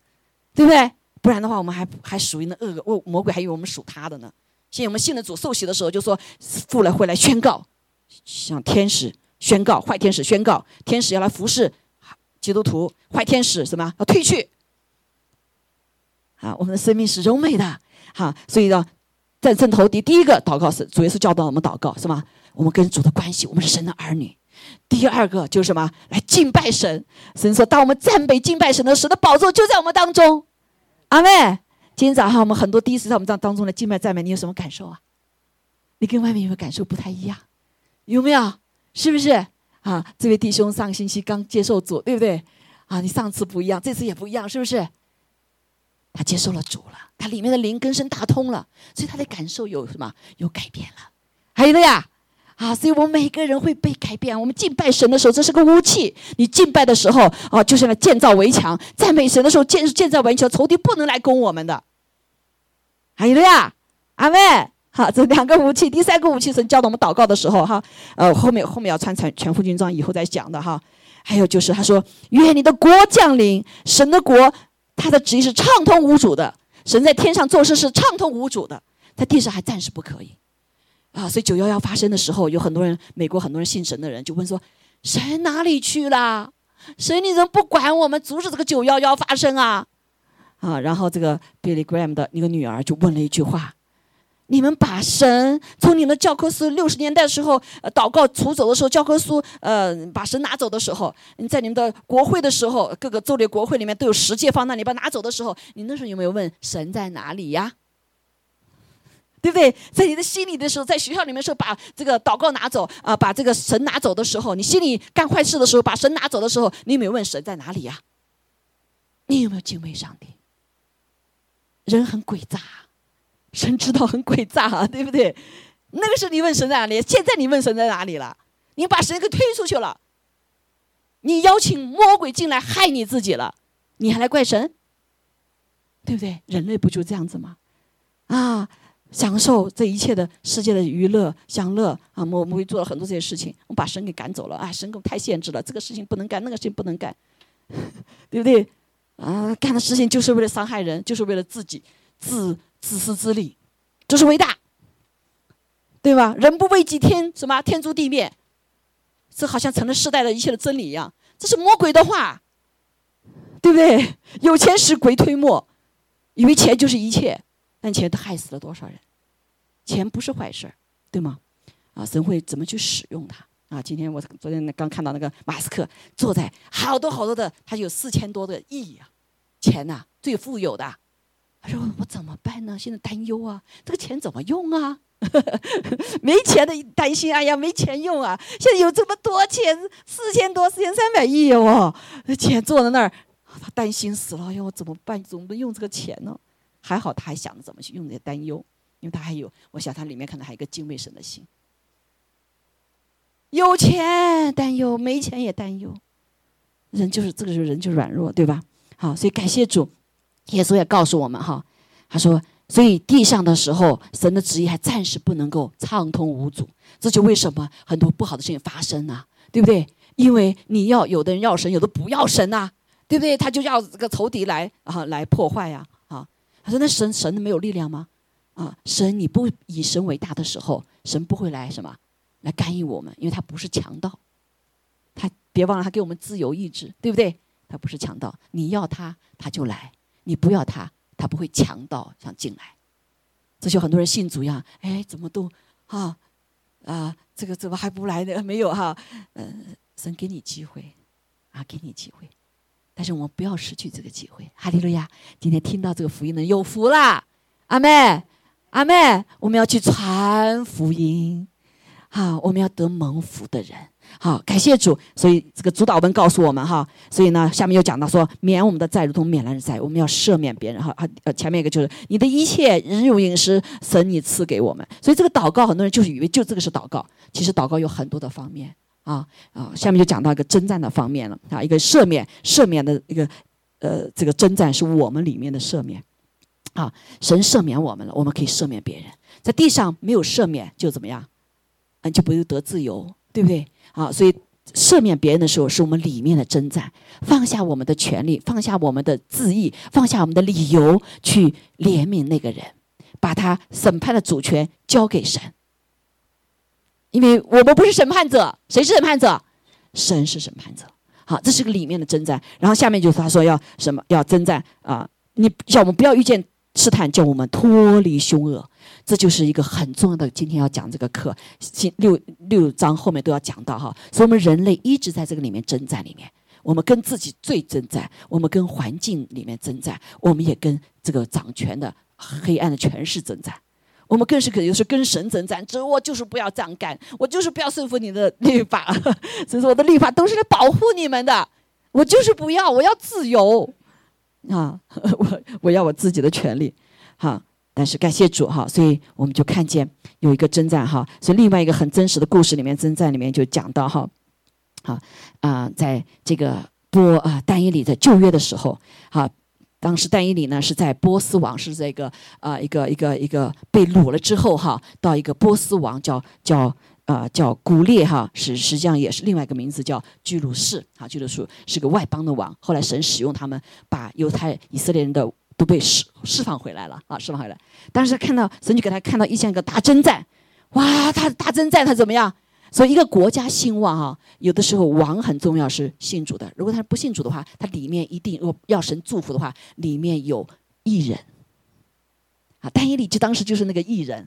对不对？不然的话，我们还还属于那恶恶魔鬼，还以为我们属他的呢。现在我们信了主受洗的时候，就说父来会来宣告，向天使宣告，坏天使宣告，天使要来服侍基督徒，坏天使什么要退去。啊，我们的生命是柔美的，哈，所以呢，战胜头敌，第一个祷告是主耶稣教导我们祷告，是吗？我们跟主的关系，我们是神的儿女。第二个就是什么？来敬拜神。神说：“当我们赞美敬拜神的时候，的宝座就在我们当中。”阿妹，今天早上我们很多第一次在我们当当中的敬拜赞美，你有什么感受啊？你跟外面有没有感受不太一样？有没有？是不是？啊，这位弟兄上个星期刚接受主，对不对？啊，你上次不一样，这次也不一样，是不是？他接受了主了，他里面的灵根深打通了，所以他的感受有什么？有改变了。还有的呀。啊，所以我们每个人会被改变。我们敬拜神的时候，这是个武器。你敬拜的时候，啊，就是来建造围墙；赞美神的时候，建建造围墙，仇敌不能来攻我们的。还有的呀，阿妹，好，这两个武器。第三个武器，神教导我们祷告的时候，哈，呃，后面后面要穿全全副军装，以后再讲的哈。还有就是，他说：“愿你的国降临，神的国，他的旨意是畅通无阻的。神在天上做事是畅通无阻的，在地上还暂时不可以。”啊，所以九幺幺发生的时候，有很多人，美国很多人信神的人就问说：“神哪里去了？神你怎么不管我们，阻止这个九幺幺发生啊？”啊，然后这个 Billy Graham 的那个女儿就问了一句话：“你们把神从你们的教科书六十年代的时候，呃，祷告除走的时候，教科书呃把神拿走的时候，你在你们的国会的时候，各个州的国会里面都有十诫放那里，把拿走的时候，你那时候有没有问神在哪里呀？”对不对？在你的心里的时候，在学校里面时候把这个祷告拿走啊，把这个神拿走的时候，你心里干坏事的时候，把神拿走的时候，你有没有问神在哪里呀？你有没有敬畏上帝？人很诡诈，神知道很诡诈啊，对不对？那个时候你问神在哪里，现在你问神在哪里了？你把神给推出去了，你邀请魔鬼进来害你自己了，你还来怪神？对不对？人类不就这样子吗？啊！享受这一切的世界的娱乐享乐啊！我我们会做了很多这些事情，我们把神给赶走了啊！神给我们太限制了，这个事情不能干，那个事情不能干，对不对？啊，干的事情就是为了伤害人，就是为了自己自自私自利，这是伟大，对吧？人不为己，天什么天诛地灭，这好像成了世代的一切的真理一样，这是魔鬼的话，对不对？有钱使鬼推磨，以为钱就是一切。但钱都害死了多少人？钱不是坏事儿，对吗？啊，神会怎么去使用它？啊，今天我昨天刚看到那个马斯克坐在好多好多的，他有四千多的亿啊，钱呐，最富有的，他说：“我怎么办呢？现在担忧啊，这个钱怎么用啊？没钱的担心，哎呀，没钱用啊！现在有这么多钱，四千多，四千三百亿哦，钱坐在那儿，他担心死了。哎呀，我怎么办？怎么用这个钱呢？还好他还想着怎么去用这些担忧，因为他还有，我想他里面可能还有一个敬畏神的心。有钱担忧，没钱也担忧，人就是这个时候人就软弱，对吧？好，所以感谢主。”耶稣也告诉我们哈，他说：“所以地上的时候，神的旨意还暂时不能够畅通无阻，这就为什么很多不好的事情发生呢？对不对？因为你要有的人要神，有的不要神呐，对不对？他就要这个仇敌来啊，来破坏呀啊！他说：那神神没有力量吗？啊，神你不以神为大的时候，神不会来什么来干预我们，因为他不是强盗，他别忘了他给我们自由意志，对不对？他不是强盗，你要他他就来。”你不要他，他不会强盗想进来。这就很多人信主呀，哎，怎么都啊啊，这个怎么还不来呢？没有哈，嗯，神给你机会啊，给你机会，但是我们不要失去这个机会。哈利路亚！今天听到这个福音的有福啦，阿妹，阿妹，我们要去传福音，好，我们要得蒙福的人。好，感谢主。所以这个主导文告诉我们哈，所以呢，下面又讲到说，免我们的债如同免了人债，我们要赦免别人哈。啊，呃，前面一个就是你的一切日用饮食，神你赐给我们。所以这个祷告，很多人就是以为就这个是祷告，其实祷告有很多的方面啊啊。下面就讲到一个征战的方面了啊，一个赦免，赦免的一个呃，这个征战是我们里面的赦免啊。神赦免我们了，我们可以赦免别人。在地上没有赦免就怎么样？嗯，就不会得自由，对不对？啊，所以赦免别人的时候，是我们里面的征战，放下我们的权利，放下我们的自义，放下我们的理由，去怜悯那个人，把他审判的主权交给神。因为我们不是审判者，谁是审判者？神是审判者。好，这是个里面的征战。然后下面就是他说要什么？要征战啊！你叫我们不要遇见试探，叫我们脱离凶恶。这就是一个很重要的，今天要讲这个课，六六章后面都要讲到哈。所以，我们人类一直在这个里面征战里面，我们跟自己最征战，我们跟环境里面征战，我们也跟这个掌权的黑暗的权势征战，我们更是可能是跟神征战。只我就是不要这样干，我就是不要顺服你的律法，所以说我的律法都是来保护你们的，我就是不要，我要自由啊，我我要我自己的权利，哈。但是感谢主哈，所以我们就看见有一个征战哈，所以另外一个很真实的故事里面，征战里面就讲到哈，好啊，在这个波啊但以里在旧约的时候，哈，当时但以里呢是在波斯王是这个啊一个一个一个被掳了之后哈，到一个波斯王叫叫啊叫古列哈，实实际上也是另外一个名字叫居鲁士啊，居鲁士是个外邦的王，后来神使用他们把犹太以色列人的。都被释释放回来了啊，释放回来。但是看到神就给他看到一像个大征战，哇，他大征战他怎么样？所以一个国家兴旺啊，有的时候王很重要是信主的。如果他不信主的话，他里面一定如果要神祝福的话，里面有艺人啊。但以理就当时就是那个艺人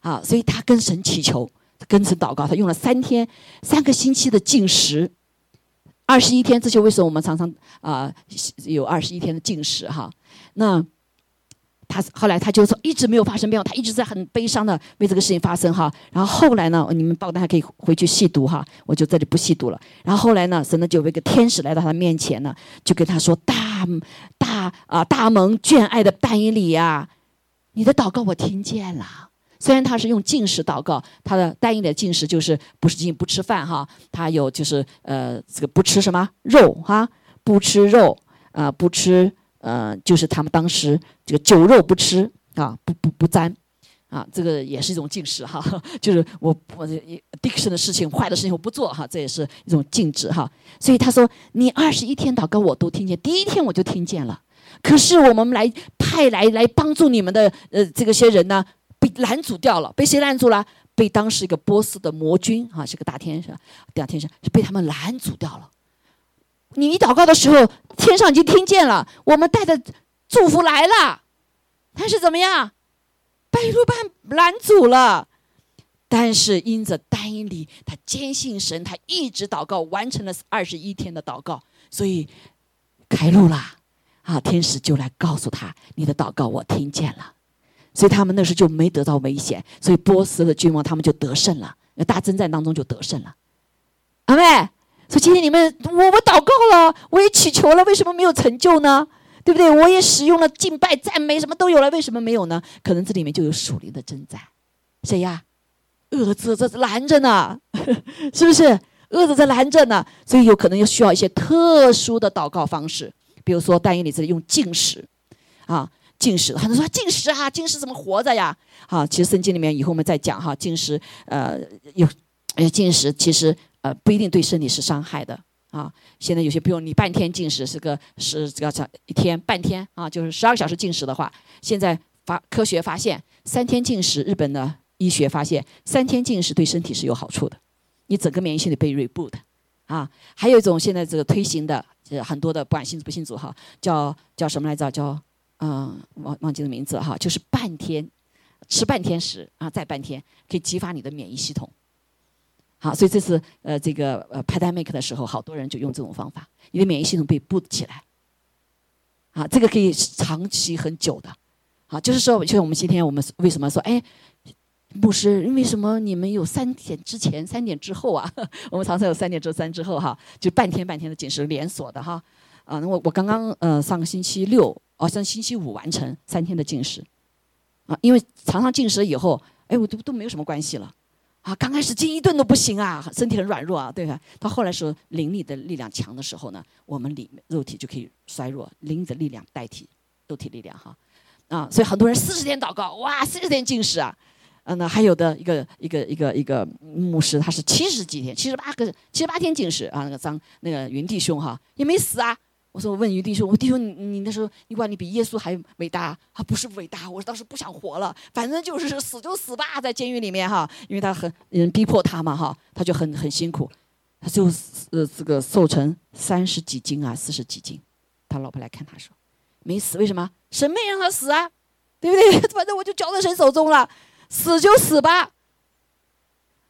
啊，所以他跟神祈求，跟神祷告，他用了三天三个星期的禁食。二十一天，这就为什么我们常常啊有二十一天的禁食哈？那他后来他就说一直没有发生变化，他一直在很悲伤的为这个事情发生哈。然后后来呢，你们报单还可以回去细读哈，我就这里不细读了。然后后来呢，神呢就有一个天使来到他面前呢，就跟他说：“大大啊大蒙眷爱的但以理呀，你的祷告我听见了。”虽然他是用进食祷告，他的单一的进食就是不是进不吃饭哈，他有就是呃这个不吃什么肉哈，不吃肉啊，不吃呃就是他们当时这个酒肉不吃啊，不不不沾啊，这个也是一种进食哈，就是我我 addiction 的事情坏的事情我不做哈，这也是一种禁止哈。所以他说你二十一天祷告我都听见，第一天我就听见了，可是我们来派来来帮助你们的呃这个些人呢。拦阻掉了，被谁拦住了？被当时一个波斯的魔君，啊，是个大天使，大天使是被他们拦阻掉了。你祷告的时候，天上已经听见了，我们带的祝福来了，但是怎么样？被鲁班拦阻了。但是因着丹尼里，他坚信神，他一直祷告，完成了二十一天的祷告，所以开路了。啊，天使就来告诉他：“你的祷告我听见了。”所以他们那时就没得到危险，所以波斯的君王他们就得胜了，那大征战当中就得胜了。阿妹，所以今天你们我我祷告了，我也祈求了，为什么没有成就呢？对不对？我也使用了敬拜、赞美，什么都有了，为什么没有呢？可能这里面就有属灵的征战。谁呀？恶者在拦着呢，是不是？恶者在拦着呢，所以有可能又需要一些特殊的祷告方式，比如说但以理这里用进食，啊，进食，很多人说进食啊，进食怎么活着呀？啊，其实圣经里面以后我们再讲哈，进食，呃，有，呃，进食其实呃不一定对身体是伤害的啊。现在有些不用你半天进食，是个是这个一天半天啊，就是十二个小时进食的话，现在发科学发现三天进食，日本的医学发现三天进食对身体是有好处的。你整个免疫系统被 reboot，啊，还有一种现在这个推行的，呃，很多的不管信不信主哈，叫叫什么来着？叫嗯，忘忘记了名字哈，就是半天吃半天食啊，再半天可以激发你的免疫系统。好，所以这次呃这个呃 pandemic 的时候，好多人就用这种方法，你的免疫系统被 boot 起来。啊，这个可以长期很久的，啊，就是说，就像我们今天我们为什么说哎？牧师，为什么你们有三点之前、三点之后啊？我们常常有三点之三之后哈，就半天半天的进食连锁的哈。啊，那我我刚刚呃上个星期六哦，像星期五完成三天的进食。啊，因为常常进食以后，哎，我都都没有什么关系了。啊，刚开始进一顿都不行啊，身体很软弱啊，对吧？到后来是灵力的力量强的时候呢，我们里肉体就可以衰弱，灵的力量代替肉体力量哈。啊，所以很多人四十天祷告，哇，四十天进食啊。嗯，那还有的一个一个一个一个牧师，他是七十几天，七十八个七十八天进食啊。那个张那个云弟兄哈也没死啊。我说我问于弟兄，我弟兄你你那时候你管你比耶稣还伟大？他不是伟大，我当时不想活了，反正就是死就死吧，在监狱里面哈，因为他很人逼迫他嘛哈，他就很很辛苦，他就呃这个瘦成三十几斤啊，四十几斤。他老婆来看他说没死，为什么？神没让他死啊，对不对？反正我就交在神手中了。死就死吧，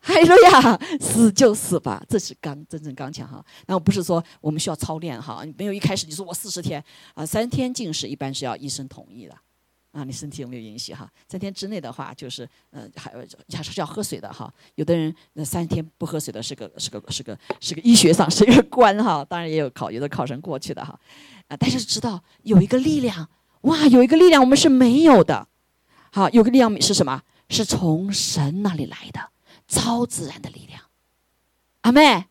还说呀，死就死吧，这是刚真正刚强哈。那我不是说我们需要操练哈，没有一开始你说我四十天啊，三天进食一般是要医生同意的啊，你身体有没有允许哈？三天之内的话就是呃还还是要喝水的哈。有的人那三天不喝水的是个是个是个是个医学上是一个关哈，当然也有考有的考生过去的哈啊，但是知道有一个力量哇，有一个力量我们是没有的，好，有个力量是什么？是从神那里来的超自然的力量，阿妹，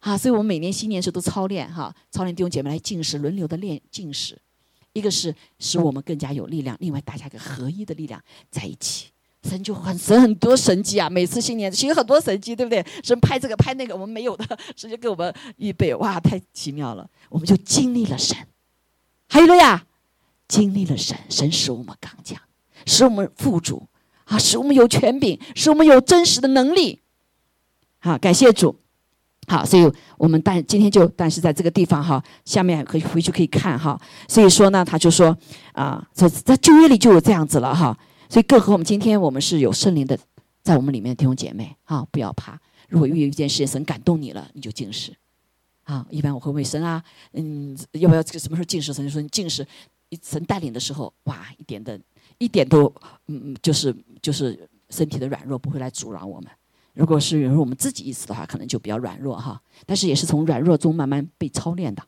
啊，所以我们每年新年时都操练哈，操练弟兄姐妹来进食，轮流的练进食，一个是使我们更加有力量，另外大家一个合一的力量在一起，神就很神很多神迹啊，每次新年其实很多神迹，对不对？神拍这个拍那个，我们没有的，直接给我们预备，哇，太奇妙了，我们就经历了神，还有了呀，经历了神，神使我们刚强，使我们富足。啊，使我们有权柄，使我们有真实的能力。好，感谢主。好，所以我们但今天就但是在这个地方哈，下面可以回去可以看哈。所以说呢，他就说啊，在在旧约里就有这样子了哈。所以更何我们今天我们是有圣灵的在我们里面的弟兄姐妹啊，不要怕。如果遇有一件事情神感动你了，你就进食。啊，一般我会问神啊，嗯，要不要这个什么时候进食？神就说你进食，神带领的时候，哇，一点的。一点都，嗯嗯，就是就是身体的软弱不会来阻挠我们。如果是有我们自己意思的话，可能就比较软弱哈。但是也是从软弱中慢慢被操练的。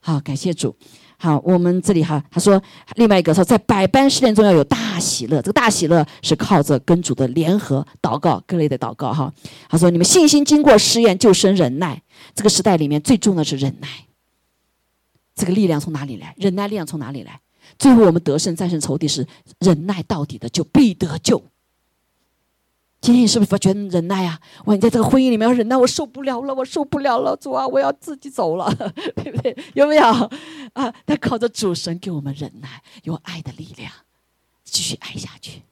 好，感谢主。好，我们这里哈，他说另外一个说，在百般试炼中要有大喜乐。这个大喜乐是靠着跟主的联合祷告各类的祷告哈。他说你们信心经过试验就生忍耐。这个时代里面最重的是忍耐。这个力量从哪里来？忍耐力量从哪里来？最后，我们得胜战胜仇敌是忍耐到底的，就必得救。今天你是不是觉得忍耐啊？哇，你在这个婚姻里面要忍耐，我受不了了，我受不了了，主啊，我要自己走了，对不对？有没有啊？他靠着主神给我们忍耐，有爱的力量，继续爱下去，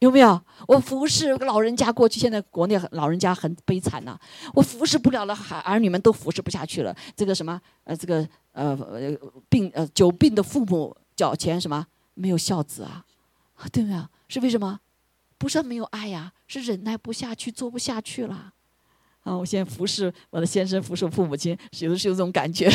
有没有？我服侍老人家，过去现在国内老人家很悲惨呐，我服侍不了了，孩儿女们都服侍不下去了。这个什么呃，这个呃病呃久病的父母。脚前什么没有孝子啊？对不对？是为什么？不是没有爱呀，是忍耐不下去，做不下去了。啊，我现在服侍我的先生，服侍父母亲，有的是有这种感觉。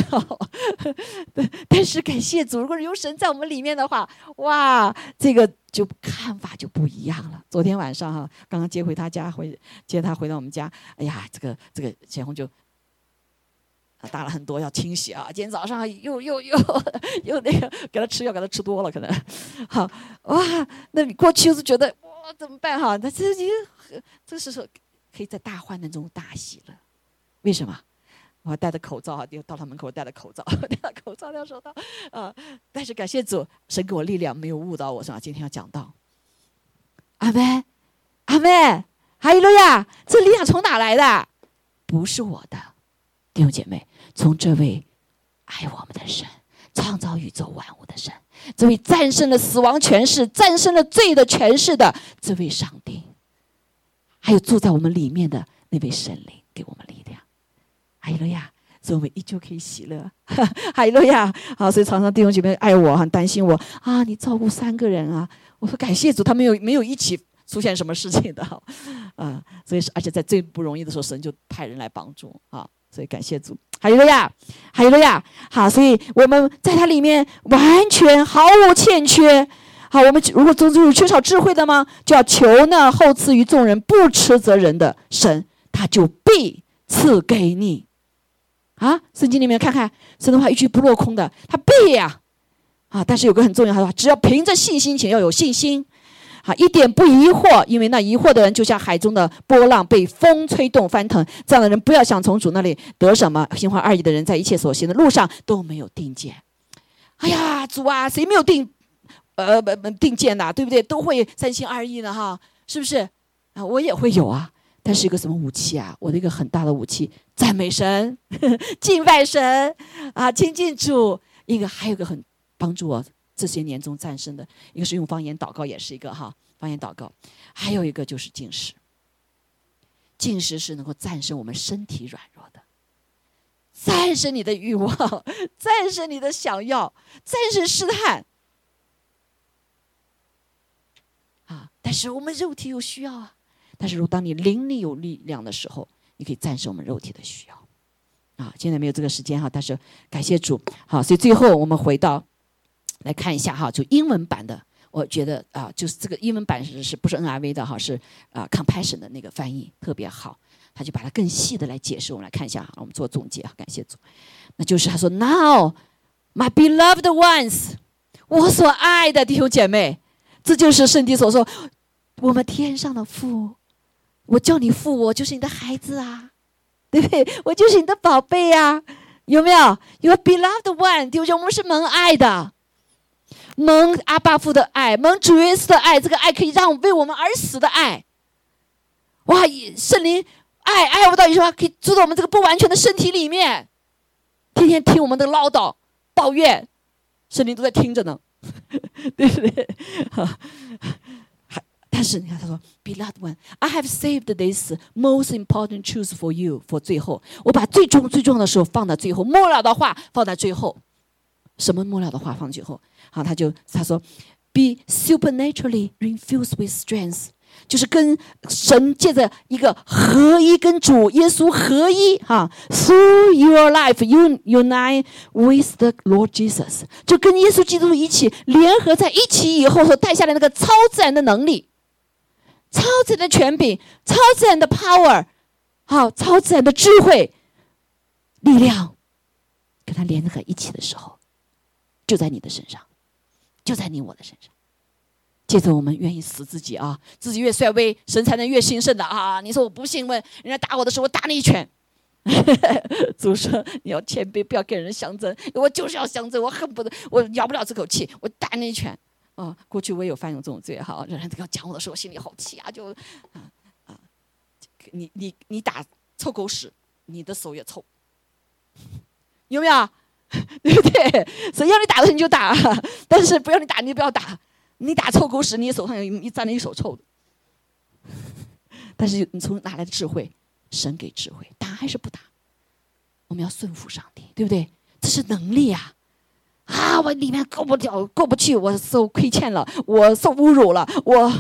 但是感谢主，如果有神在我们里面的话，哇，这个就看法就不一样了。昨天晚上哈，刚刚接回他家，回接他回到我们家，哎呀，这个这个钱红就打了很多要清洗啊。今天早上又又又 又那个给他吃药，给他吃多了可能。好哇，那你过去是觉得哇怎么办哈？那这这这是说。可以在大患难中大喜了，为什么？我戴着口罩哈，到他门口戴着口罩，戴着口罩戴手套，啊！但是感谢主，神给我力量，没有误导我，是吧？今天要讲到，阿妹，阿妹，哈利路亚！这力量从哪来的？不是我的，弟兄姐妹，从这位爱我们的神，创造宇宙万物的神，这位战胜了死亡权势、战胜了罪的权势的这位上帝。还有住在我们里面的那位神灵，给我们力量。哈利路亚，所以我们依旧可以喜乐。哈利路亚，好，所以常常弟兄姐妹爱我，很担心我啊，你照顾三个人啊。我说感谢主，他没有没有一起出现什么事情的哈。啊，所以是而且在最不容易的时候，神就派人来帮助啊。所以感谢主，哈利路亚，哈利路亚。好，所以我们在他里面完全毫无欠缺。好，我们如果中有缺少智慧的吗？就要求那后赐于众人不斥责人的神，他就必赐给你。啊，圣经里面看看，神的话一句不落空的，他必呀。啊，但是有个很重要的话，只要凭着信心，且要有信心。好，一点不疑惑，因为那疑惑的人就像海中的波浪，被风吹动翻腾。这样的人不要想从主那里得什么。心怀二意的人，在一切所行的路上都没有定见。哎呀，主啊，谁没有定？呃，不不，定见呐，对不对？都会三心二意的哈，是不是？啊，我也会有啊，但是一个什么武器啊？我的一个很大的武器，赞美神，呵 呵敬拜神，啊，亲近主。一个还有个很帮助我这些年中战胜的，一个是用方言祷告，也是一个哈，方言祷告。还有一个就是进食，进食是能够战胜我们身体软弱的，战胜你的欲望，战胜你的想要，战胜试探。啊但是我们肉体有需要啊，但是如果当你灵里有力量的时候，你可以战胜我们肉体的需要，啊，现在没有这个时间哈，但是感谢主，好，所以最后我们回到来看一下哈，就英文版的，我觉得啊，就是这个英文版是是不是 NIV 的哈，是啊，Compassion 的那个翻译特别好，他就把它更细的来解释，我们来看一下，我们做总结啊，感谢主，那就是他说，Now my beloved ones，我所爱的弟兄姐妹，这就是圣经所说。我们天上的父，我叫你父，我就是你的孩子啊，对不对？我就是你的宝贝呀，有没有？Your beloved one，弟兄，我们是蒙爱的，蒙阿爸父的爱，蒙主耶稣的爱，这个爱可以让为我们而死的爱。哇，圣灵爱爱不到一句话，可以住在我们这个不完全的身体里面，天天听我们的唠叨、抱怨，圣灵都在听着呢，对不对？但是你看，他说，Beloved one, I have saved this most important truth for you for 最后，我把最重最重要的时候放在最后，末了的话放在最后。什么末了的话放最后？好，他就他说，Be supernaturally infused with strength，就是跟神借着一个合一，跟主耶稣合一哈。Through your life, you unite with the Lord Jesus，就跟耶稣基督一起联合在一起以后所带下来那个超自然的能力。超自然的权柄，超自然的 power，好，超自然的智慧、力量，跟他连在一起的时候，就在你的身上，就在你我的身上。接着，我们愿意死自己啊，自己越衰微，神才能越兴盛的啊！你说我不信，问人家打我的时候，我打你一拳。主说你要谦卑，不要跟人相争。我就是要相争，我恨不得我咬不了这口气，我打你一拳。哦，过去我也有犯有这种罪哈，人家要讲我的时候，我心里好气啊，就，啊啊，你你你打臭狗屎，你的手也臭，有没有？对不对？谁要你打的你就打，但是不要你打你就不要打，你打臭狗屎，你手上有一沾了一手臭的。但是你从哪来的智慧？神给智慧，打还是不打？我们要顺服上帝，对不对？这是能力呀。啊！我里面过不了，过不去，我受亏欠了，我受侮辱了，我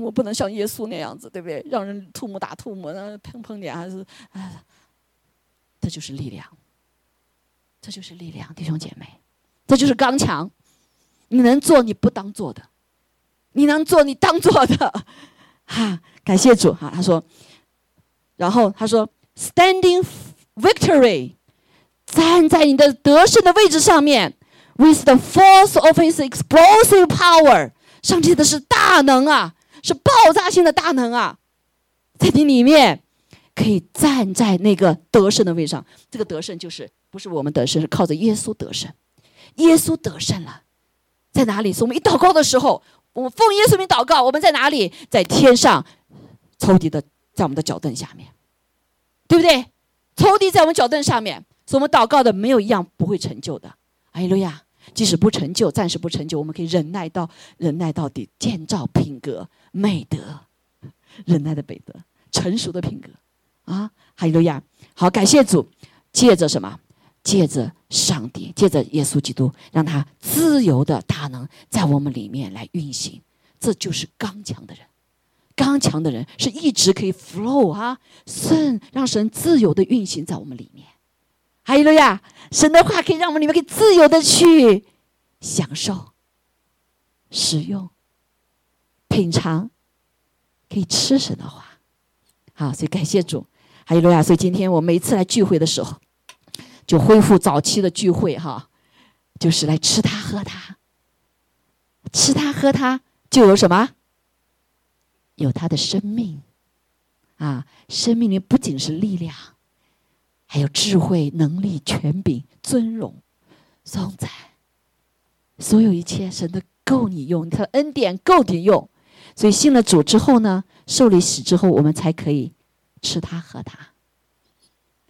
我不能像耶稣那样子，对不对？让人吐沫打吐沫，那碰碰脸还是啊，这就是力量，这就是力量，弟兄姐妹，这就是刚强。你能做你不当做的，你能做你当做的，哈，感谢主哈。他说，然后他说，standing victory，站在你的得胜的位置上面，with the force of His explosive power，上帝的是大能啊，是爆炸性的大能啊，在你里面可以站在那个得胜的位置上。这个得胜就是不是我们得胜，是靠着耶稣得胜，耶稣得胜了。在哪里？是我们一祷告的时候，我们奉耶稣名祷告。我们在哪里？在天上，仇敌的在我们的脚凳下面，对不对？仇敌在我们脚凳上面，所以我们祷告的没有一样不会成就的。哎呀，路亚！即使不成就，暂时不成就，我们可以忍耐到忍耐到底，建造品格美德，忍耐的美德，成熟的品格啊！哈利路亚！好，感谢主，借着什么？借着上帝，借着耶稣基督，让他自由的大能在我们里面来运行，这就是刚强的人。刚强的人是一直可以 flow 啊，神让神自由的运行在我们里面。还有了呀，神的话可以让我们里面可以自由的去享受、使用、品尝，可以吃神的话。好，所以感谢主。还有路亚，所以今天我每次来聚会的时候。就恢复早期的聚会哈，就是来吃它喝它，吃它喝它就有什么？有它的生命，啊，生命里不仅是力量，还有智慧、能力、权柄、尊荣、颂赞，所有一切神都够你用，他的恩典够你用，所以信了主之后呢，受了洗之后，我们才可以吃它喝它，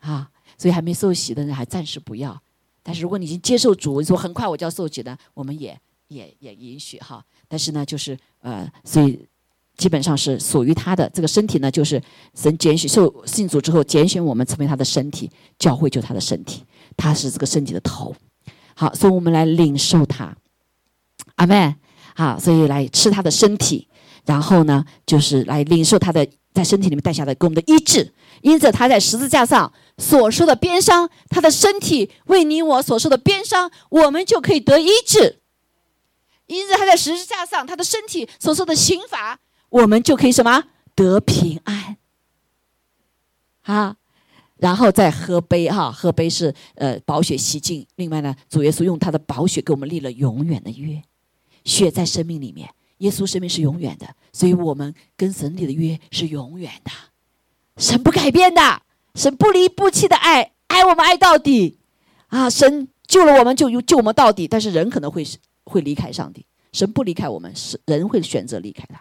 啊。所以还没受洗的人还暂时不要，但是如果你已经接受主，你说很快我就要受洗的，我们也也也允许哈。但是呢，就是呃，所以基本上是属于他的这个身体呢，就是神拣选受信主之后拣选我们成为他的身体，教会就他的身体，他是这个身体的头。好，所以我们来领受他，阿门。好，所以来吃他的身体，然后呢，就是来领受他的在身体里面带下的给我们的医治。因此他在十字架上。所受的鞭伤，他的身体为你我所受的鞭伤，我们就可以得医治。因此他在十字架上，他的身体所受的刑罚，我们就可以什么得平安。啊，然后再喝杯哈，喝杯是呃宝血洗净。另外呢，主耶稣用他的宝血给我们立了永远的约，血在生命里面，耶稣生命是永远的，所以我们跟神立的约是永远的，神不改变的。神不离不弃的爱，爱我们爱到底，啊！神救了我们，就救我们到底。但是人可能会会离开上帝，神不离开我们，是人会选择离开他。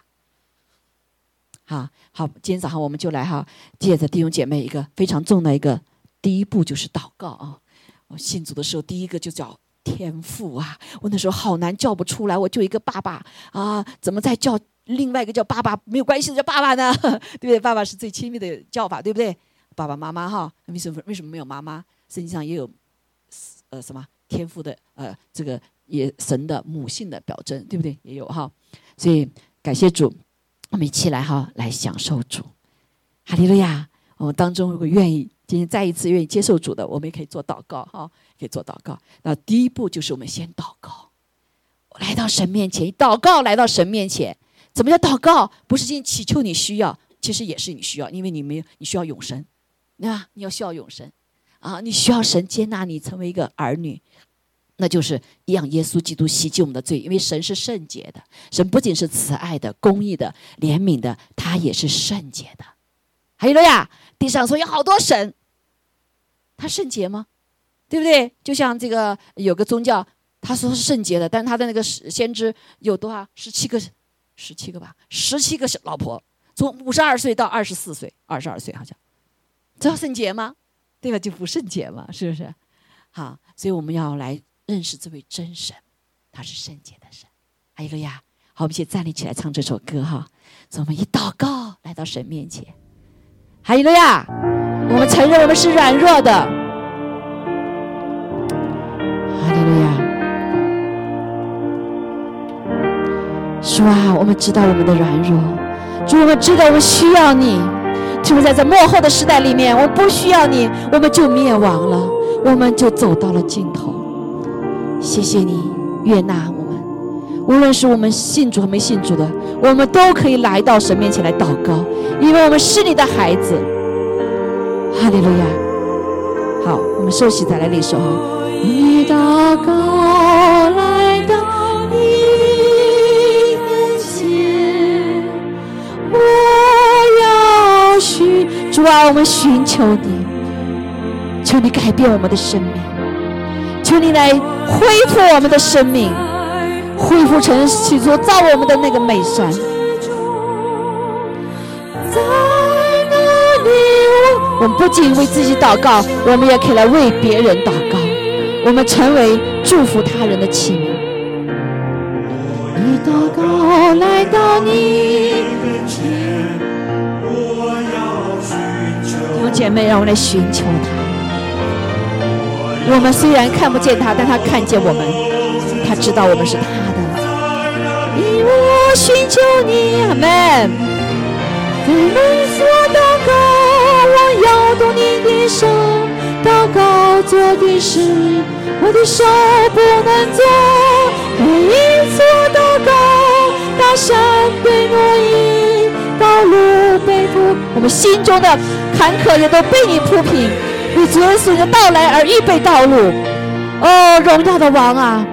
好好，今天早上我们就来哈，借着弟兄姐妹一个非常重的一个第一步就是祷告啊！我信主的时候，第一个就叫天赋啊！我那时候好难叫不出来，我就一个爸爸啊，怎么再叫另外一个叫爸爸没有关系的叫爸爸呢？对不对？爸爸是最亲密的叫法，对不对？爸爸妈妈哈，为什么为什么没有妈妈？圣经上也有，呃，什么天赋的呃，这个也神的母性的表征，对不对？也有哈，所以感谢主，我们一起来哈，来享受主，哈利路亚！我们当中如果愿意今天再一次愿意接受主的，我们也可以做祷告哈，可以做祷告。那第一步就是我们先祷告，来到神面前，祷告来到神面前。怎么叫祷告？不是仅祈求你需要，其实也是你需要，因为你没有你需要永生。那你要需要永生，啊，你需要神接纳你成为一个儿女，那就是让耶稣基督洗净我们的罪，因为神是圣洁的，神不仅是慈爱的、公义的、怜悯的，他也是圣洁的。还有了呀，地上说有好多神，他圣洁吗？对不对？就像这个有个宗教，他说是圣洁的，但他的那个先知有多少？十七个，十七个吧，十七个老婆，从五十二岁到二十四岁，二十二岁好像。知道圣洁吗？对吧？就不圣洁嘛，是不是？好，所以我们要来认识这位真神，他是圣洁的神。哈利路亚！好，我们一起站立起来唱这首歌哈。所以我们一祷告来到神面前。哈利路亚！我们承认我们是软弱的。路亚！说啊，我们知道我们的软弱。主，我们知道我们需要你。就，在这幕后的时代里面，我们不需要你，我们就灭亡了，我们就走到了尽头。谢谢你悦纳我们，无论是我们信主和没信主的，我们都可以来到神面前来祷告，因为我们是你的孩子。哈利路亚。好，我们休息再来领受哈。你祷告来到你面前，我要寻主啊，我们寻求你，求你改变我们的生命，求你来恢复我们的生命，恢复成起初造我们的那个美善。在哪里？我们不仅为自己祷告，我们也可以来为别人祷告。我们成为祝福他人的器皿。一祷告来到你面前，我要寻求。弟兄姐妹，让我来寻求他。我们虽然看不见他，但他看见我们，他知道我们是他的。因我寻求你，阿门。对门所祷告，我要动你的手，祷告做的事，我的手不能做。每一次祷告，大山被挪移，道路被铺，我们心中的坎坷也都被你铺平。为主耶稣的到来而预备道路。哦，荣耀的王啊，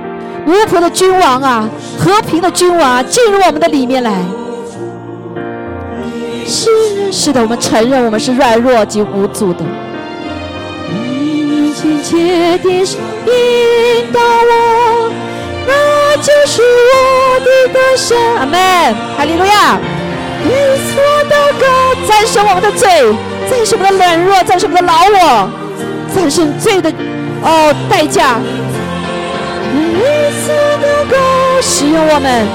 巫婆的君王啊，和平的君王啊，进入我们的里面来。是是的，我们承认我们是软弱及无助的。切的引导我，那就是我的歌声。阿门，哈利路亚。为所祷告，战胜我们的罪，战胜我们的软弱，战胜我们的老我，战胜罪的哦代价。为所祷告，使用我们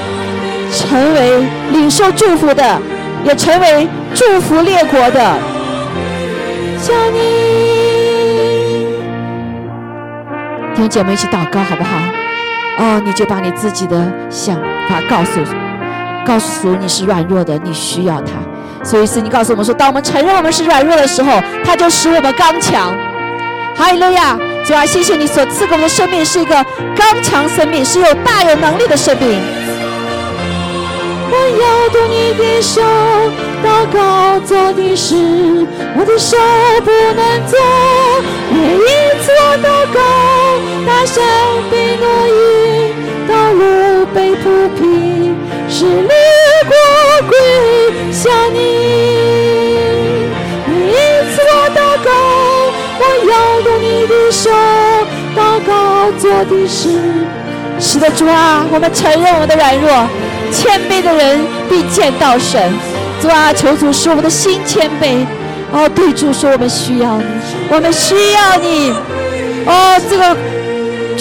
成为领受祝福的，也成为祝福列国的。叫你，弟兄姐妹一起祷告好不好？哦，你就把你自己的想法告诉。告诉你是软弱的，你需要他。所以是你告诉我们说，当我们承认我们是软弱的时候，他就使我们刚强。哈利路亚！主啊，谢谢你所赐给我们的生命是一个刚强生命，是有大有能力的生命。我要动你的手，祷告做的事，我的手不能做。每一做祷告，大山被挪移，道路被铺平。是列国归向你，每一次我祷告，我要用你的手，祷告做的事。是的，主啊，我们承认我们的软弱，谦卑的人必见到神。主啊，求主使我们的心谦卑。哦，对主说，我们需要你，我们需要你。哦，这个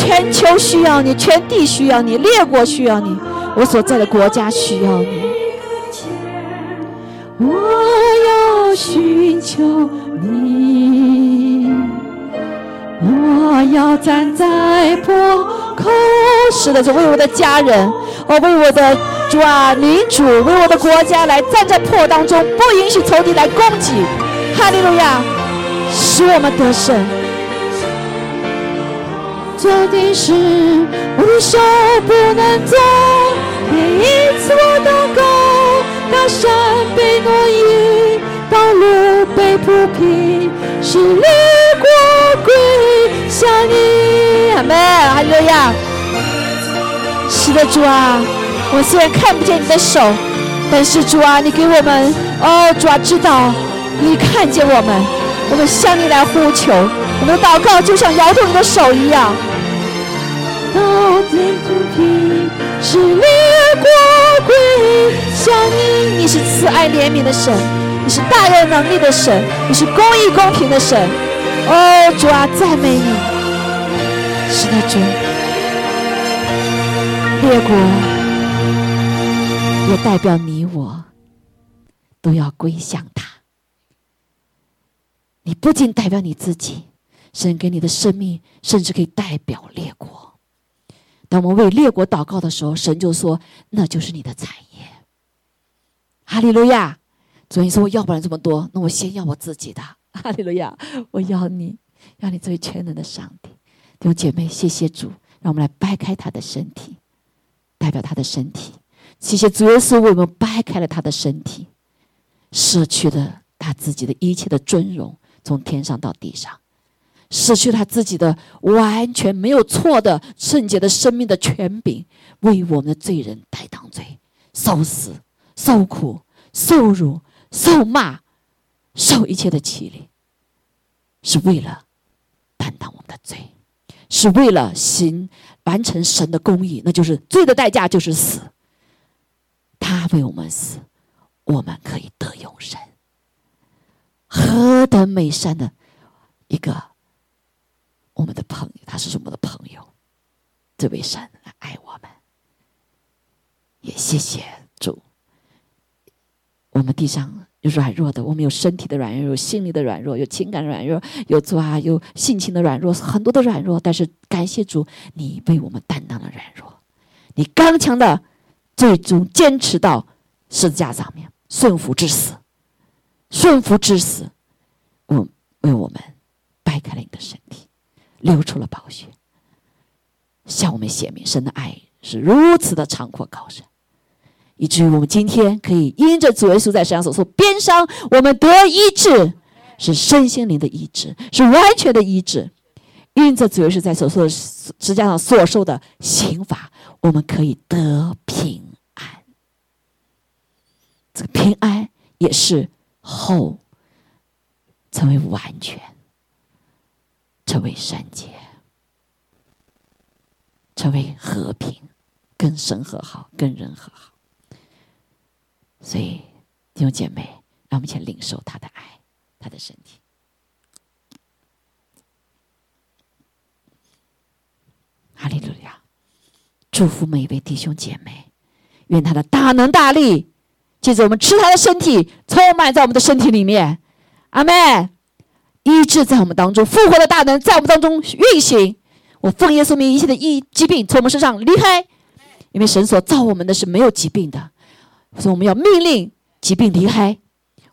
全球需要你，全地需要你，列国需要你。我所在的国家需要你，我要寻求你，我要站在破口。是的，是为我的家人，我为我的主啊民主，为我的国家来站在破当中，不允许仇敌来攻击。哈利路亚，使我们得胜。做的事，我的手不能做。每一次我祷告，大山被挪移，道路被铺平，是列国归向你。阿门，哈利路亚。是的，主啊，我虽然看不见你的手，但是主啊，你给我们，哦，主啊，知道你看见我们，我们向你来呼求，我们的祷告就像摇动你的手一样。到天主平，是列国归向你。你是慈爱怜悯的神，你是大有能力的神，你是公义公平的神。哦，主啊，赞美你！是的，主，列国也代表你我，都要归向。你不仅代表你自己，神给你的生命，甚至可以代表列国。当我们为列国祷告的时候，神就说：“那就是你的产业。”哈利路亚！主耶稣说：“我要不了这么多，那我先要我自己的。”哈利路亚！我要你，要你这位全能的上帝。弟兄姐妹，谢谢主，让我们来掰开他的身体，代表他的身体。谢谢主耶稣为我们掰开了他的身体，失去了他自己的一切的尊荣，从天上到地上，失去他自己的完全没有错的圣洁的生命的权柄，为我们的罪人代当罪，受死、受苦、受辱、受骂、受一切的欺凌，是为了担当我们的罪，是为了行完成神的公义，那就是罪的代价就是死。他为我们死，我们可以得永生。何等美善的一个我们的朋友，他是我们的朋友，这位神来爱我们。也谢谢主，我们地上有软弱的，我们有身体的软弱，有心理的软弱，有情感软弱，有做啊，有性情的软弱，很多的软弱。但是感谢主，你为我们担当了软弱，你刚强的。最终坚持到十字架上面，顺服至死，顺服至死，我为我们掰开了你的身体，流出了宝血，向我们显明神的爱是如此的长阔高深，以至于我们今天可以因着主耶稣在身上所受鞭伤，我们得医治，是身心灵的医治，是完全的医治。因着主耶稣在所受十字架上所受的刑罚，我们可以得平安。这个平安也是后成为完全，成为圣洁，成为和平，跟神和好，跟人和好。所以弟兄姐妹，让我们一起领受他的爱，他的身体。哈利路亚！祝福每一位弟兄姐妹，愿他的大能大力。记着，我们吃他的身体，充满在我们的身体里面。阿妹，医治在我们当中，复活的大能在我们当中运行。我奉耶稣名，一切的疫疾病从我们身上离开，因为神所造我们的是没有疾病的，所以我们要命令疾病离开，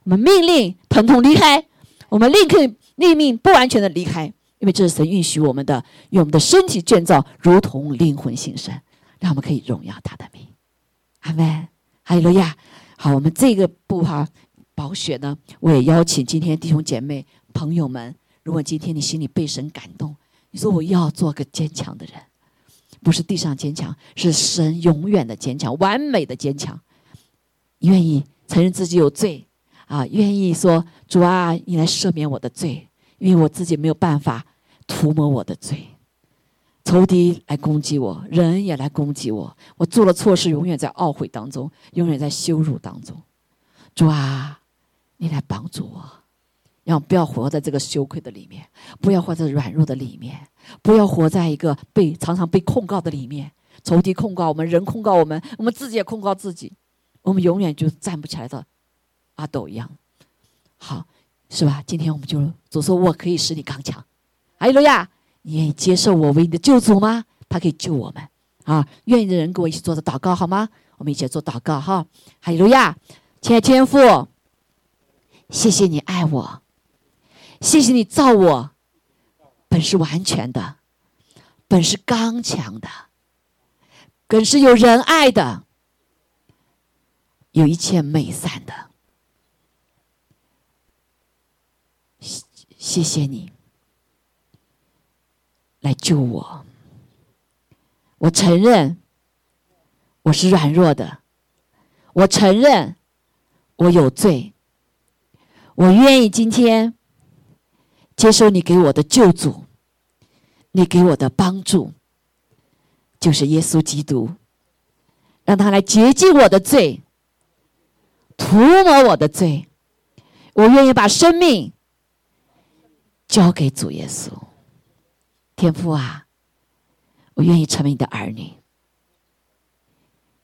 我们命令疼痛离开，我们立刻立命不完全的离开，因为这是神允许我们的，用我们的身体建造，如同灵魂新生，让我们可以荣耀他的名。阿门，哈利路亚。好，我们这个步哈，宝雪呢，我也邀请今天弟兄姐妹朋友们，如果今天你心里被神感动，你说我要做个坚强的人，不是地上坚强，是神永远的坚强，完美的坚强，愿意承认自己有罪啊，愿意说主啊，你来赦免我的罪，因为我自己没有办法涂抹我的罪。仇敌来攻击我，人也来攻击我。我做了错事，永远在懊悔当中，永远在羞辱当中。主啊，你来帮助我，让我不要活在这个羞愧的里面，不要活在软弱的里面，不要活在一个被常常被控告的里面。仇敌控告我们，人控告我们，我们自己也控告自己，我们永远就站不起来的阿斗一样。好，是吧？今天我们就主说，我可以使你刚强。阿利路亚。你愿意接受我为你的救主吗？他可以救我们啊！愿意的人跟我一起做着祷告好吗？我们一起做祷告哈！哈利路亚！亲爱的天父，谢谢你爱我，谢谢你造我，本是完全的，本是刚强的，更是有仁爱的，有一切美善的。谢谢你。来救我！我承认我是软弱的，我承认我有罪，我愿意今天接受你给我的救主，你给我的帮助，就是耶稣基督，让他来洁净我的罪，涂抹我的罪，我愿意把生命交给主耶稣。天父啊，我愿意成为你的儿女。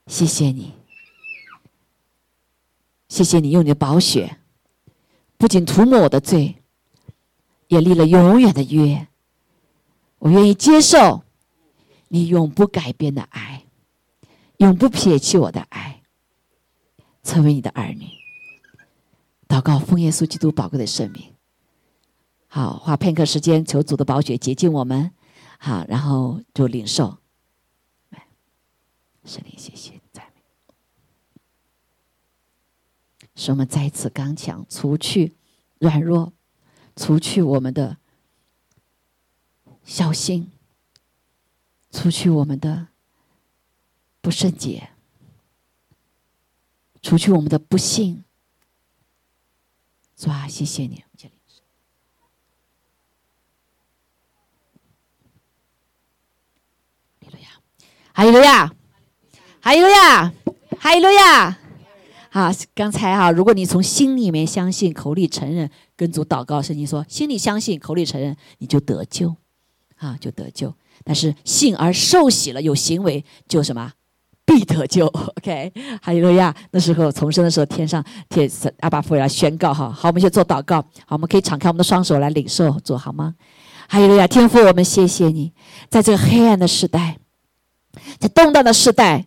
谢谢你，谢谢你用你的宝血，不仅涂抹我的罪，也立了永远的约。我愿意接受你永不改变的爱，永不撇弃我的爱。成为你的儿女。祷告，奉耶稣基督宝贵的圣名。好，花片刻时间，求主的宝血洁净我们。好，然后就领受。圣灵，谢谢赞美，使我们再次刚强，除去软弱，除去我们的小心，除去我们的不圣洁，除去我们的不幸。主啊，谢谢你，哈利路亚。哈利路亚，哈利路亚！好，刚才哈，如果你从心里面相信，口里承认，跟主祷告，圣经说，心里相信，口里承认，你就得救，啊，就得救。但是信而受洗了，有行为，就什么，必得救。OK，哈利路亚！那时候重生的时候，天上天阿爸父来宣告哈。好，我们先做祷告。好，我们可以敞开我们的双手来领受，做好吗？哈利路亚！天父，我们谢谢你，在这个黑暗的时代，在动荡的时代。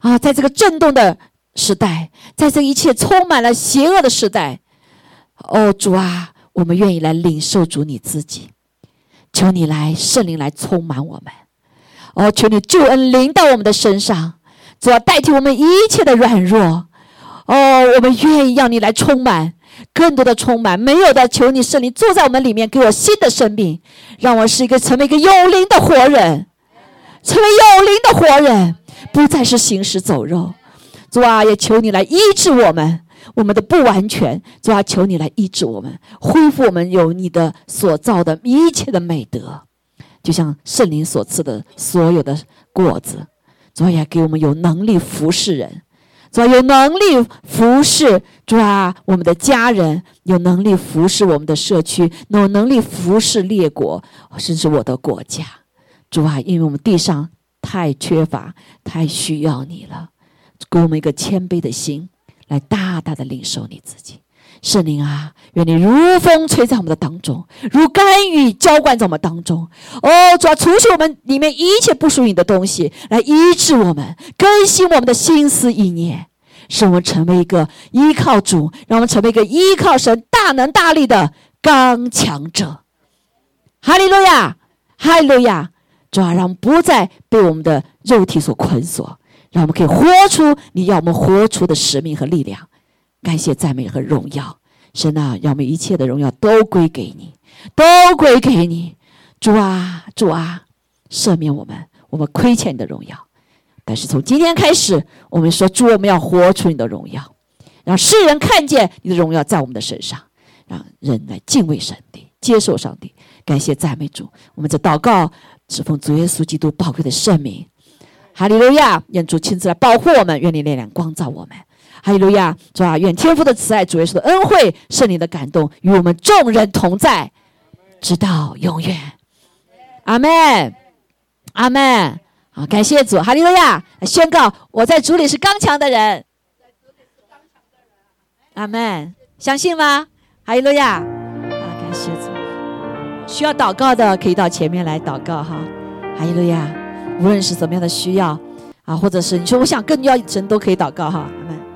啊，在这个震动的时代，在这一切充满了邪恶的时代，哦，主啊，我们愿意来领受主你自己，求你来圣灵来充满我们，哦，求你救恩临到我们的身上，主要代替我们一切的软弱，哦，我们愿意让你来充满，更多的充满，没有的，求你圣灵坐在我们里面，给我新的生命，让我是一个成为一个有灵的活人，成为有灵的活人。不再是行尸走肉，主啊，也求你来医治我们，我们的不完全，主啊，求你来医治我们，恢复我们有你的所造的一切的美德，就像圣灵所赐的所有的果子，主啊，也给我们有能力服侍人，主啊，有能力服侍主啊，我们的家人有能力服侍我们的社区，有能力服侍列国，甚至我的国家，主啊，因为我们地上。太缺乏，太需要你了，给我们一个谦卑的心，来大大的领受你自己，圣灵啊，愿你如风吹在我们的当中，如甘雨浇灌在我们当中。哦，主要除去我们里面一切不属于你的东西，来医治我们，更新我们的心思意念，使我们成为一个依靠主，让我们成为一个依靠神大能大力的刚强者。哈利路亚，哈利路亚。主啊让我们不再被我们的肉体所捆锁，让我们可以活出你要我们活出的使命和力量。感谢赞美和荣耀，神啊，让我们一切的荣耀都归给你，都归给你。主啊，主啊，赦免我们，我们亏欠你的荣耀。但是从今天开始，我们说主，我们要活出你的荣耀，让世人看见你的荣耀在我们的身上，让人来敬畏上帝，接受上帝。感谢赞美主，我们在祷告。侍奉主耶稣基督宝贵的圣名，哈利路亚！愿主亲自来保护我们，愿你力量光照我们，哈利路亚！主啊，愿天父的慈爱、主耶稣的恩惠、圣灵的感动与我们众人同在，直到永远。阿门，阿门。好，感谢主，哈利路亚！宣告我在主里是刚强的人。阿门，相信吗？哈利路亚！啊，感谢主。需要祷告的可以到前面来祷告哈，哈利路亚！无论是怎么样的需要啊，或者是你说我想更要神都可以祷告哈，阿门。